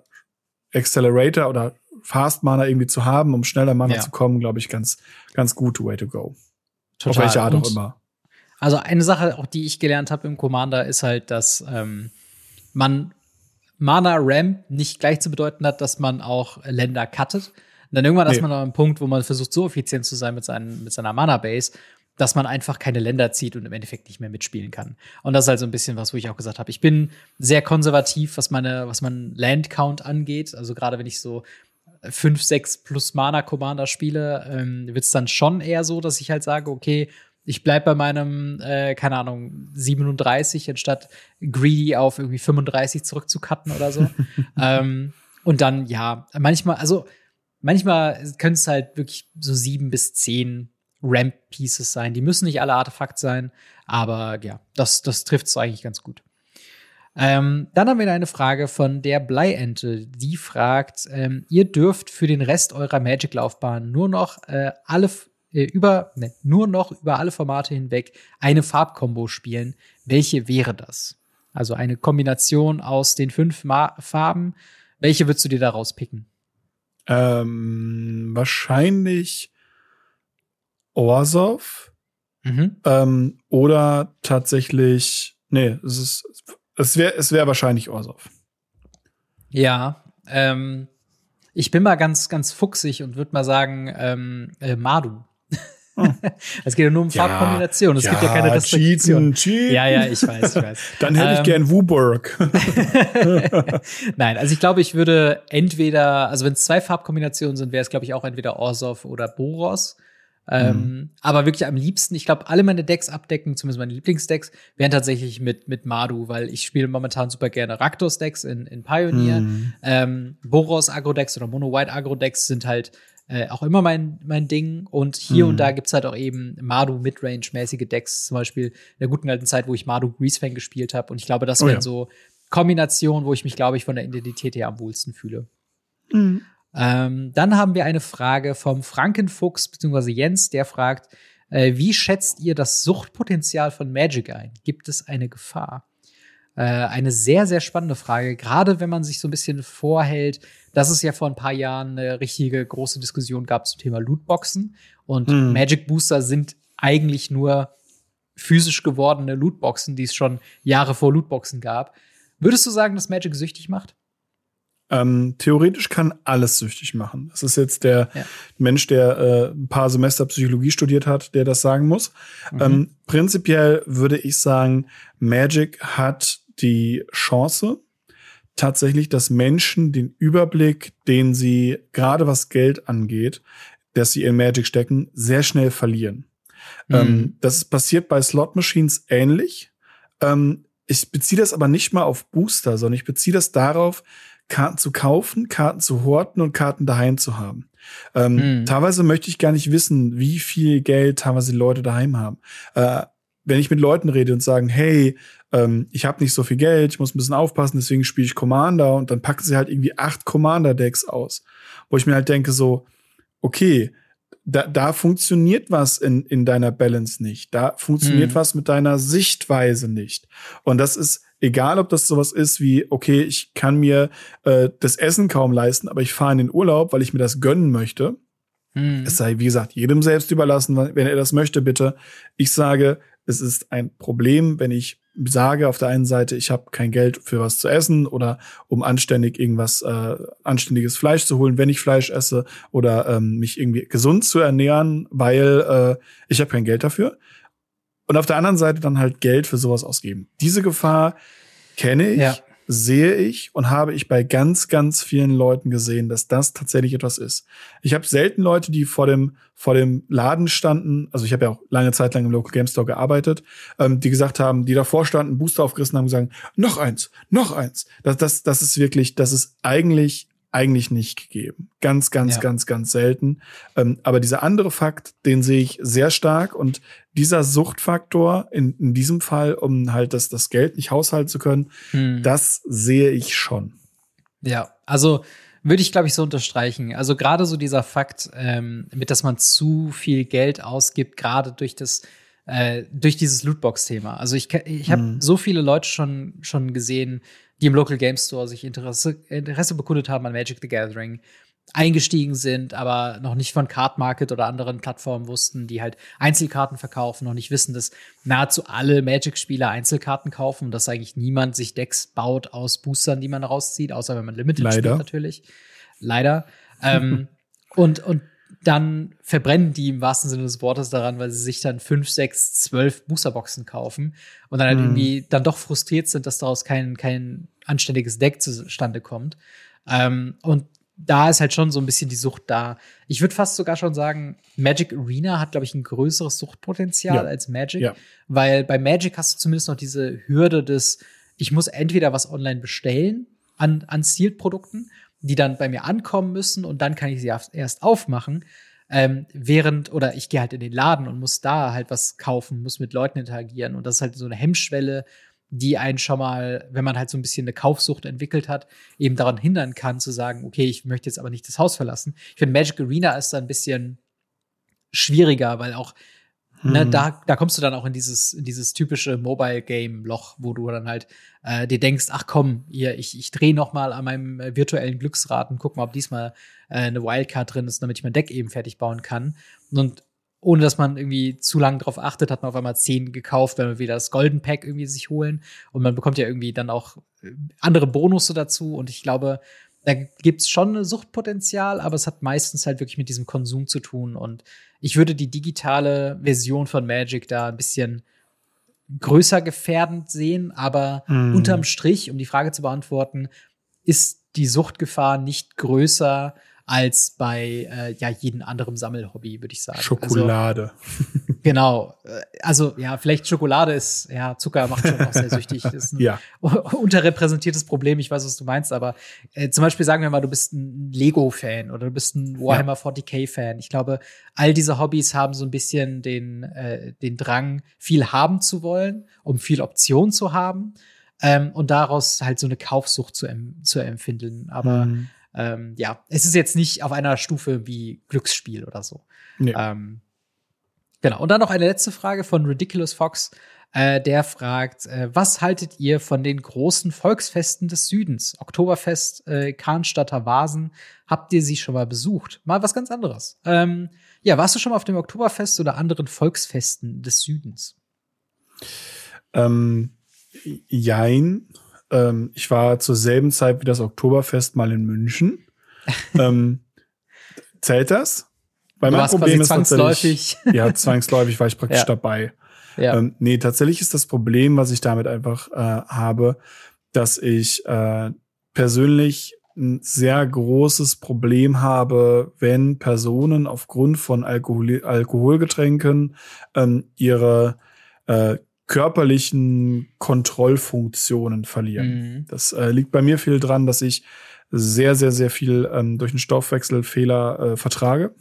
Accelerator oder Fast Mana irgendwie zu haben, um schneller Mana ja. zu kommen, glaube ich, ganz, ganz gut way to go. Total. Auf welche Art auch immer. Also eine Sache, auch die ich gelernt habe im Commander, ist halt, dass ähm, man Mana Ramp nicht gleich zu bedeuten hat, dass man auch Länder cuttet. Und dann irgendwann nee. ist man an einem Punkt, wo man versucht, so effizient zu sein mit, seinen, mit seiner Mana-Base, dass man einfach keine Länder zieht und im Endeffekt nicht mehr mitspielen kann. Und das ist halt so ein bisschen was, wo ich auch gesagt habe, ich bin sehr konservativ, was meine, was mein Land-Count angeht. Also gerade wenn ich so fünf, sechs plus Mana-Commander spiele, ähm, wird es dann schon eher so, dass ich halt sage, okay, ich bleib bei meinem, äh, keine Ahnung, 37, anstatt greedy auf irgendwie 35 zurückzucutten oder so. ähm, und dann, ja, manchmal, also manchmal können es halt wirklich so sieben bis zehn Ramp-Pieces sein. Die müssen nicht alle Artefakt sein, aber ja, das, das trifft es eigentlich ganz gut. Ähm, dann haben wir eine Frage von der Bleiente, die fragt, ähm, ihr dürft für den Rest eurer Magic-Laufbahn nur noch äh, alle äh, über, ne, nur noch über alle Formate hinweg eine Farbkombo spielen. Welche wäre das? Also eine Kombination aus den fünf Ma Farben. Welche würdest du dir daraus picken? Ähm, wahrscheinlich Orsov. Mhm. Ähm, oder tatsächlich, nee, es ist, es wäre, es wäre wahrscheinlich Orsov. Ja, ähm, ich bin mal ganz, ganz fuchsig und würde mal sagen, ähm, äh, Madu. Es geht ja nur um ja, Farbkombination. Es ja, gibt ja keine Restriktion. Cheaten, cheaten. Ja, ja, ich weiß, ich weiß. Dann hätte ähm, ich gern Wuburg. Nein, also ich glaube, ich würde entweder, also wenn es zwei Farbkombinationen sind, wäre es, glaube ich, auch entweder Orsov oder Boros. Ähm, mhm. Aber wirklich am liebsten, ich glaube, alle meine Decks abdecken, zumindest meine Lieblingsdecks, wären tatsächlich mit, mit Madu, weil ich spiele momentan super gerne Raktos-Decks in, in Pioneer. Mhm. Ähm, Boros Agro-Decks oder Mono-White Agro-Decks sind halt äh, auch immer mein, mein Ding. Und hier mhm. und da gibt's halt auch eben Madu Midrange-mäßige Decks, zum Beispiel in der guten alten Zeit, wo ich Madu Greasefang gespielt habe. Und ich glaube, das oh, wären ja. so Kombination, wo ich mich, glaube ich, von der Identität her am wohlsten fühle. Mhm. Ähm, dann haben wir eine Frage vom Frankenfuchs bzw. Jens, der fragt, äh, wie schätzt ihr das Suchtpotenzial von Magic ein? Gibt es eine Gefahr? Äh, eine sehr, sehr spannende Frage, gerade wenn man sich so ein bisschen vorhält, dass es ja vor ein paar Jahren eine richtige große Diskussion gab zum Thema Lootboxen. Und mhm. Magic Booster sind eigentlich nur physisch gewordene Lootboxen, die es schon Jahre vor Lootboxen gab. Würdest du sagen, dass Magic süchtig macht? Ähm, theoretisch kann alles süchtig machen. Das ist jetzt der ja. Mensch, der äh, ein paar Semester Psychologie studiert hat, der das sagen muss. Mhm. Ähm, prinzipiell würde ich sagen, Magic hat die Chance, tatsächlich, dass Menschen den Überblick, den sie gerade was Geld angeht, dass sie in Magic stecken, sehr schnell verlieren. Mhm. Ähm, das passiert bei Slot Machines ähnlich. Ähm, ich beziehe das aber nicht mal auf Booster, sondern ich beziehe das darauf, Karten zu kaufen, Karten zu horten und Karten daheim zu haben. Ähm, mhm. Teilweise möchte ich gar nicht wissen, wie viel Geld teilweise die Leute daheim haben. Äh, wenn ich mit Leuten rede und sagen, hey, ähm, ich habe nicht so viel Geld, ich muss ein bisschen aufpassen, deswegen spiele ich Commander und dann packen sie halt irgendwie acht Commander-Decks aus. Wo ich mir halt denke, so, okay, da, da funktioniert was in, in deiner Balance nicht. Da funktioniert mhm. was mit deiner Sichtweise nicht. Und das ist egal, ob das sowas ist wie, okay, ich kann mir äh, das Essen kaum leisten, aber ich fahre in den Urlaub, weil ich mir das gönnen möchte. Mhm. Es sei, wie gesagt, jedem selbst überlassen, wenn er das möchte, bitte. Ich sage, es ist ein Problem, wenn ich sage auf der einen Seite, ich habe kein Geld für was zu essen oder um anständig irgendwas äh, anständiges Fleisch zu holen, wenn ich Fleisch esse oder ähm, mich irgendwie gesund zu ernähren, weil äh, ich habe kein Geld dafür. Und auf der anderen Seite dann halt Geld für sowas ausgeben. Diese Gefahr kenne ich. Ja sehe ich und habe ich bei ganz, ganz vielen Leuten gesehen, dass das tatsächlich etwas ist. Ich habe selten Leute, die vor dem, vor dem Laden standen, also ich habe ja auch lange Zeit lang im Local Game Store gearbeitet, ähm, die gesagt haben, die davor standen, Booster aufgerissen haben, gesagt, noch eins, noch eins. Das, das, das ist wirklich, das ist eigentlich eigentlich nicht gegeben. Ganz, ganz, ja. ganz, ganz selten. Ähm, aber dieser andere Fakt, den sehe ich sehr stark und dieser Suchtfaktor in, in diesem Fall, um halt das, das Geld nicht haushalten zu können, hm. das sehe ich schon. Ja, also würde ich, glaube ich, so unterstreichen. Also gerade so dieser Fakt, ähm, mit dass man zu viel Geld ausgibt, gerade durch das äh, durch dieses Lootbox-Thema. Also ich, ich habe mhm. so viele Leute schon, schon gesehen, die im Local Game Store sich Interesse, Interesse bekundet haben an Magic the Gathering, eingestiegen sind, aber noch nicht von Card Market oder anderen Plattformen wussten, die halt Einzelkarten verkaufen, noch nicht wissen, dass nahezu alle Magic-Spieler Einzelkarten kaufen und dass eigentlich niemand sich Decks baut aus Boostern, die man rauszieht, außer wenn man Limited Leider. spielt natürlich. Leider. ähm, und, und dann verbrennen die im wahrsten Sinne des Wortes daran, weil sie sich dann fünf, sechs, zwölf Boosterboxen kaufen und dann halt mm. irgendwie dann doch frustriert sind, dass daraus kein, kein anständiges Deck zustande kommt. Ähm, und da ist halt schon so ein bisschen die Sucht da. Ich würde fast sogar schon sagen, Magic Arena hat, glaube ich, ein größeres Suchtpotenzial ja. als Magic, ja. weil bei Magic hast du zumindest noch diese Hürde des, ich muss entweder was online bestellen an, an Sealed-Produkten die dann bei mir ankommen müssen und dann kann ich sie erst aufmachen. Ähm, während, oder ich gehe halt in den Laden und muss da halt was kaufen, muss mit Leuten interagieren. Und das ist halt so eine Hemmschwelle, die einen schon mal, wenn man halt so ein bisschen eine Kaufsucht entwickelt hat, eben daran hindern kann, zu sagen, okay, ich möchte jetzt aber nicht das Haus verlassen. Ich finde, Magic Arena ist da ein bisschen schwieriger, weil auch Ne, mhm. da, da kommst du dann auch in dieses, in dieses typische Mobile-Game-Loch, wo du dann halt äh, dir denkst, ach komm, hier, ich, ich drehe noch mal an meinem äh, virtuellen Glücksrad und guck mal, ob diesmal äh, eine Wildcard drin ist, damit ich mein Deck eben fertig bauen kann. Und ohne dass man irgendwie zu lange drauf achtet, hat man auf einmal zehn gekauft, wenn wir wieder das Golden Pack irgendwie sich holen. Und man bekommt ja irgendwie dann auch äh, andere Bonusse dazu. Und ich glaube, da gibt's schon ein Suchtpotenzial, aber es hat meistens halt wirklich mit diesem Konsum zu tun. Und ich würde die digitale Version von Magic da ein bisschen größer gefährdend sehen, aber mm. unterm Strich, um die Frage zu beantworten, ist die Suchtgefahr nicht größer als bei äh, ja jedem anderen Sammelhobby, würde ich sagen. Also Schokolade. Also, genau. Äh, also ja, vielleicht Schokolade ist, ja, Zucker macht schon auch sehr süchtig. Ist ein ja. unterrepräsentiertes Problem. Ich weiß, was du meinst, aber äh, zum Beispiel sagen wir mal, du bist ein Lego-Fan oder du bist ein Warhammer ja. 40k-Fan. Ich glaube, all diese Hobbys haben so ein bisschen den, äh, den Drang, viel haben zu wollen, um viel Option zu haben. ähm, und daraus halt so eine Kaufsucht zu, zu empfinden. Aber mhm. Ähm, ja, es ist jetzt nicht auf einer Stufe wie Glücksspiel oder so. Nee. Ähm, genau. Und dann noch eine letzte Frage von Ridiculous Fox. Äh, der fragt, äh, was haltet ihr von den großen Volksfesten des Südens? Oktoberfest, äh, Karnstadter Vasen. Habt ihr sie schon mal besucht? Mal was ganz anderes. Ähm, ja, warst du schon mal auf dem Oktoberfest oder anderen Volksfesten des Südens? Ähm, jein. Ähm, ich war zur selben Zeit wie das Oktoberfest mal in München. ähm, zählt das? Weil mein Problem ist zwangsläufig. Ja, zwangsläufig war ich praktisch ja. dabei. Ja. Ähm, nee, tatsächlich ist das Problem, was ich damit einfach äh, habe, dass ich äh, persönlich ein sehr großes Problem habe, wenn Personen aufgrund von Alkohol Alkoholgetränken ähm, ihre äh, körperlichen Kontrollfunktionen verlieren. Mhm. Das äh, liegt bei mir viel dran, dass ich sehr, sehr, sehr viel ähm, durch einen Stoffwechselfehler äh, vertrage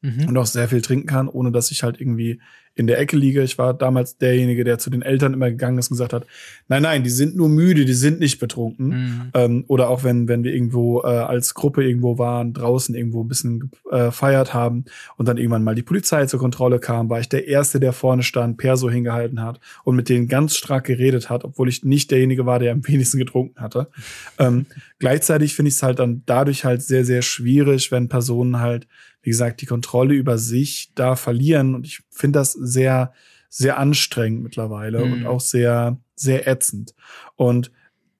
mhm. und auch sehr viel trinken kann, ohne dass ich halt irgendwie in der Ecke liege. Ich war damals derjenige, der zu den Eltern immer gegangen ist und gesagt hat, nein, nein, die sind nur müde, die sind nicht betrunken. Mhm. Ähm, oder auch wenn, wenn wir irgendwo äh, als Gruppe irgendwo waren, draußen irgendwo ein bisschen äh, feiert haben und dann irgendwann mal die Polizei zur Kontrolle kam, war ich der Erste, der vorne stand, Perso hingehalten hat und mit denen ganz stark geredet hat, obwohl ich nicht derjenige war, der am wenigsten getrunken hatte. Ähm, gleichzeitig finde ich es halt dann dadurch halt sehr, sehr schwierig, wenn Personen halt wie gesagt, die Kontrolle über sich da verlieren. Und ich finde das sehr, sehr anstrengend mittlerweile mhm. und auch sehr, sehr ätzend. Und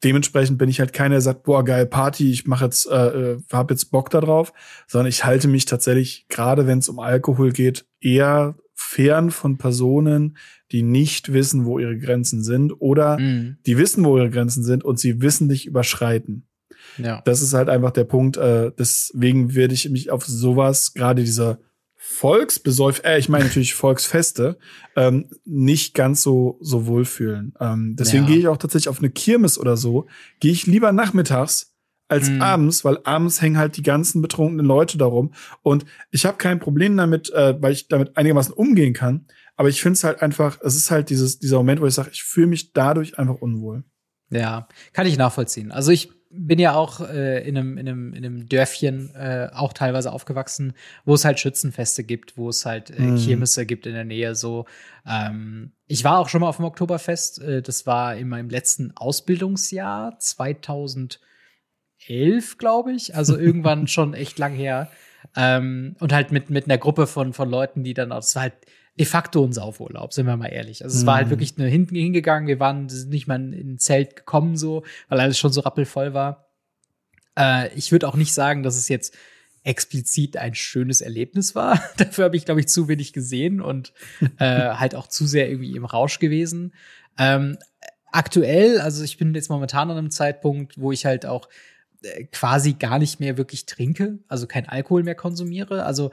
dementsprechend bin ich halt keiner, der sagt, boah, geil, Party, ich mache jetzt, äh, äh habe jetzt Bock da drauf, sondern ich halte mich tatsächlich, gerade wenn es um Alkohol geht, eher fern von Personen, die nicht wissen, wo ihre Grenzen sind oder mhm. die wissen, wo ihre Grenzen sind und sie wissentlich überschreiten. Ja. Das ist halt einfach der Punkt. Äh, deswegen werde ich mich auf sowas, gerade dieser Volksbesäuf, äh, ich meine natürlich Volksfeste, ähm, nicht ganz so so wohlfühlen. Ähm, deswegen ja. gehe ich auch tatsächlich auf eine Kirmes oder so, gehe ich lieber nachmittags als mhm. abends, weil abends hängen halt die ganzen betrunkenen Leute darum. Und ich habe kein Problem damit, äh, weil ich damit einigermaßen umgehen kann. Aber ich finde es halt einfach, es ist halt dieses, dieser Moment, wo ich sage, ich fühle mich dadurch einfach unwohl. Ja, kann ich nachvollziehen. Also ich bin ja auch äh, in, einem, in, einem, in einem Dörfchen äh, auch teilweise aufgewachsen, wo es halt Schützenfeste gibt, wo es halt äh, mhm. Kirmesse gibt in der Nähe. So, ähm, ich war auch schon mal auf dem Oktoberfest. Äh, das war in meinem letzten Ausbildungsjahr 2011, glaube ich. Also irgendwann schon echt lang her. Ähm, und halt mit mit einer Gruppe von von Leuten, die dann, das war halt de facto ein Saufurlaub, sind wir mal ehrlich. Also es mhm. war halt mhm. wirklich nur hinten hingegangen, wir waren nicht mal in ein Zelt gekommen so, weil alles schon so rappelvoll war. Äh, ich würde auch nicht sagen, dass es jetzt explizit ein schönes Erlebnis war. Dafür habe ich, glaube ich, zu wenig gesehen und äh, halt auch zu sehr irgendwie im Rausch gewesen. Ähm, aktuell, also ich bin jetzt momentan an einem Zeitpunkt, wo ich halt auch äh, quasi gar nicht mehr wirklich trinke, also kein Alkohol mehr konsumiere. Also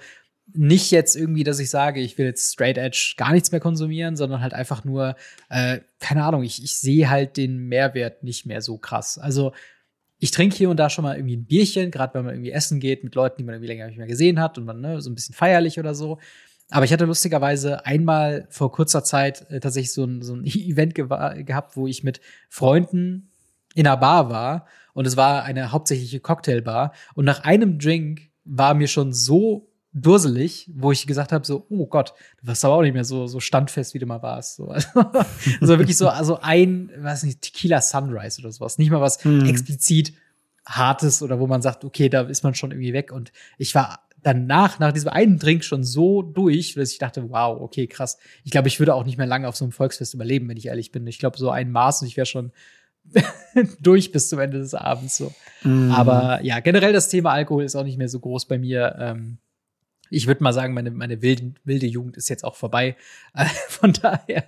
nicht jetzt irgendwie, dass ich sage, ich will jetzt Straight Edge gar nichts mehr konsumieren, sondern halt einfach nur, äh, keine Ahnung, ich, ich sehe halt den Mehrwert nicht mehr so krass. Also ich trinke hier und da schon mal irgendwie ein Bierchen, gerade wenn man irgendwie essen geht mit Leuten, die man irgendwie länger nicht mehr gesehen hat und man ne, so ein bisschen feierlich oder so. Aber ich hatte lustigerweise einmal vor kurzer Zeit äh, tatsächlich so ein, so ein Event ge gehabt, wo ich mit Freunden in einer Bar war und es war eine hauptsächliche Cocktailbar und nach einem Drink war mir schon so durselig, wo ich gesagt habe, so, oh Gott, du warst aber auch nicht mehr so, so standfest, wie du mal warst. So, also, also wirklich so, also ein, weiß nicht, Tequila Sunrise oder sowas. Nicht mal was hm. explizit Hartes oder wo man sagt, okay, da ist man schon irgendwie weg. Und ich war danach, nach diesem einen Drink schon so durch, dass ich dachte, wow, okay, krass. Ich glaube, ich würde auch nicht mehr lange auf so einem Volksfest überleben, wenn ich ehrlich bin. Ich glaube, so ein Maß und ich wäre schon durch bis zum Ende des Abends so. Mm. Aber ja, generell das Thema Alkohol ist auch nicht mehr so groß bei mir. Ähm, ich würde mal sagen, meine, meine wilde, wilde Jugend ist jetzt auch vorbei. Äh, von daher,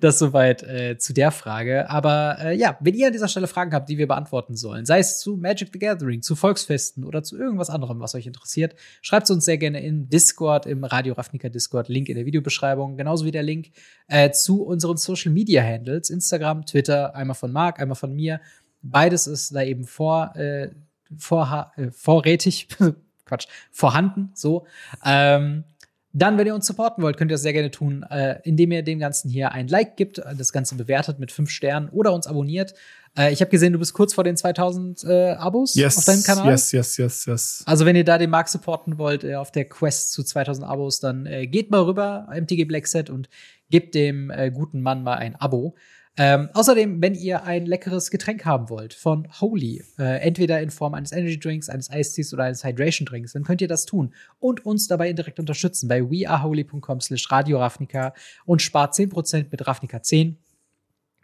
das soweit äh, zu der Frage. Aber äh, ja, wenn ihr an dieser Stelle Fragen habt, die wir beantworten sollen, sei es zu Magic the Gathering, zu Volksfesten oder zu irgendwas anderem, was euch interessiert, schreibt es uns sehr gerne in Discord, im Radio Ravnica Discord, Link in der Videobeschreibung, genauso wie der Link äh, zu unseren Social Media Handles, Instagram, Twitter, einmal von Marc, einmal von mir. Beides ist da eben vor, äh, vor, äh, vorrätig, Quatsch, vorhanden, so. Ähm, Dann, wenn ihr uns supporten wollt, könnt ihr das sehr gerne tun, äh, indem ihr dem Ganzen hier ein Like gibt, das Ganze bewertet mit fünf Sternen oder uns abonniert. Äh, ich habe gesehen, du bist kurz vor den 2000 äh, Abos yes, auf deinem Kanal. Yes, yes, yes, yes. Also wenn ihr da den Markt supporten wollt äh, auf der Quest zu 2000 Abos, dann äh, geht mal rüber, MTG Blackset und gebt dem äh, guten Mann mal ein Abo. Ähm, außerdem, wenn ihr ein leckeres Getränk haben wollt von Holy, äh, entweder in Form eines Energy Drinks, eines Eistees oder eines Hydration Drinks, dann könnt ihr das tun und uns dabei indirekt unterstützen bei weareholy.com slash Radio Ravnica und spart 10% mit Ravnica 10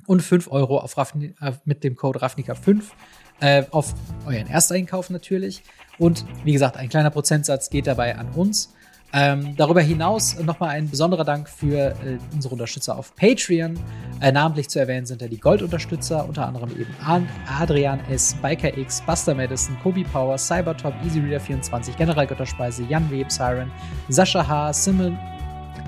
und 5 Euro auf Ravni äh, mit dem Code Ravnica 5 äh, auf euren Ersteinkauf natürlich. Und wie gesagt, ein kleiner Prozentsatz geht dabei an uns. Ähm, darüber hinaus nochmal ein besonderer Dank für äh, unsere Unterstützer auf Patreon. Äh, namentlich zu erwähnen sind da die Gold-Unterstützer, unter anderem eben Adrian S., Biker X, Buster Madison, Kobe Power, Cybertop, EasyReader24, General Götterspeise, Jan Web, Siren, Sascha H., Simon,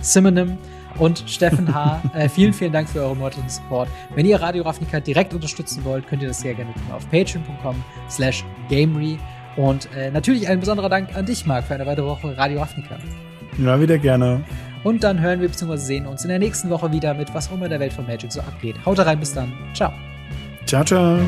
Simonim und Steffen H. äh, vielen, vielen Dank für euren monatlichen Support. Wenn ihr Radio Ravnica direkt unterstützen wollt, könnt ihr das sehr gerne tun auf patreon.com slash gamery. Und äh, natürlich ein besonderer Dank an dich, Marc, für eine weitere Woche Radio Ravnica. Ja, wieder gerne. Und dann hören wir bzw. sehen uns in der nächsten Woche wieder mit was auch immer in der Welt von Magic so abgeht. Haut rein, bis dann. Ciao. Ciao, ciao.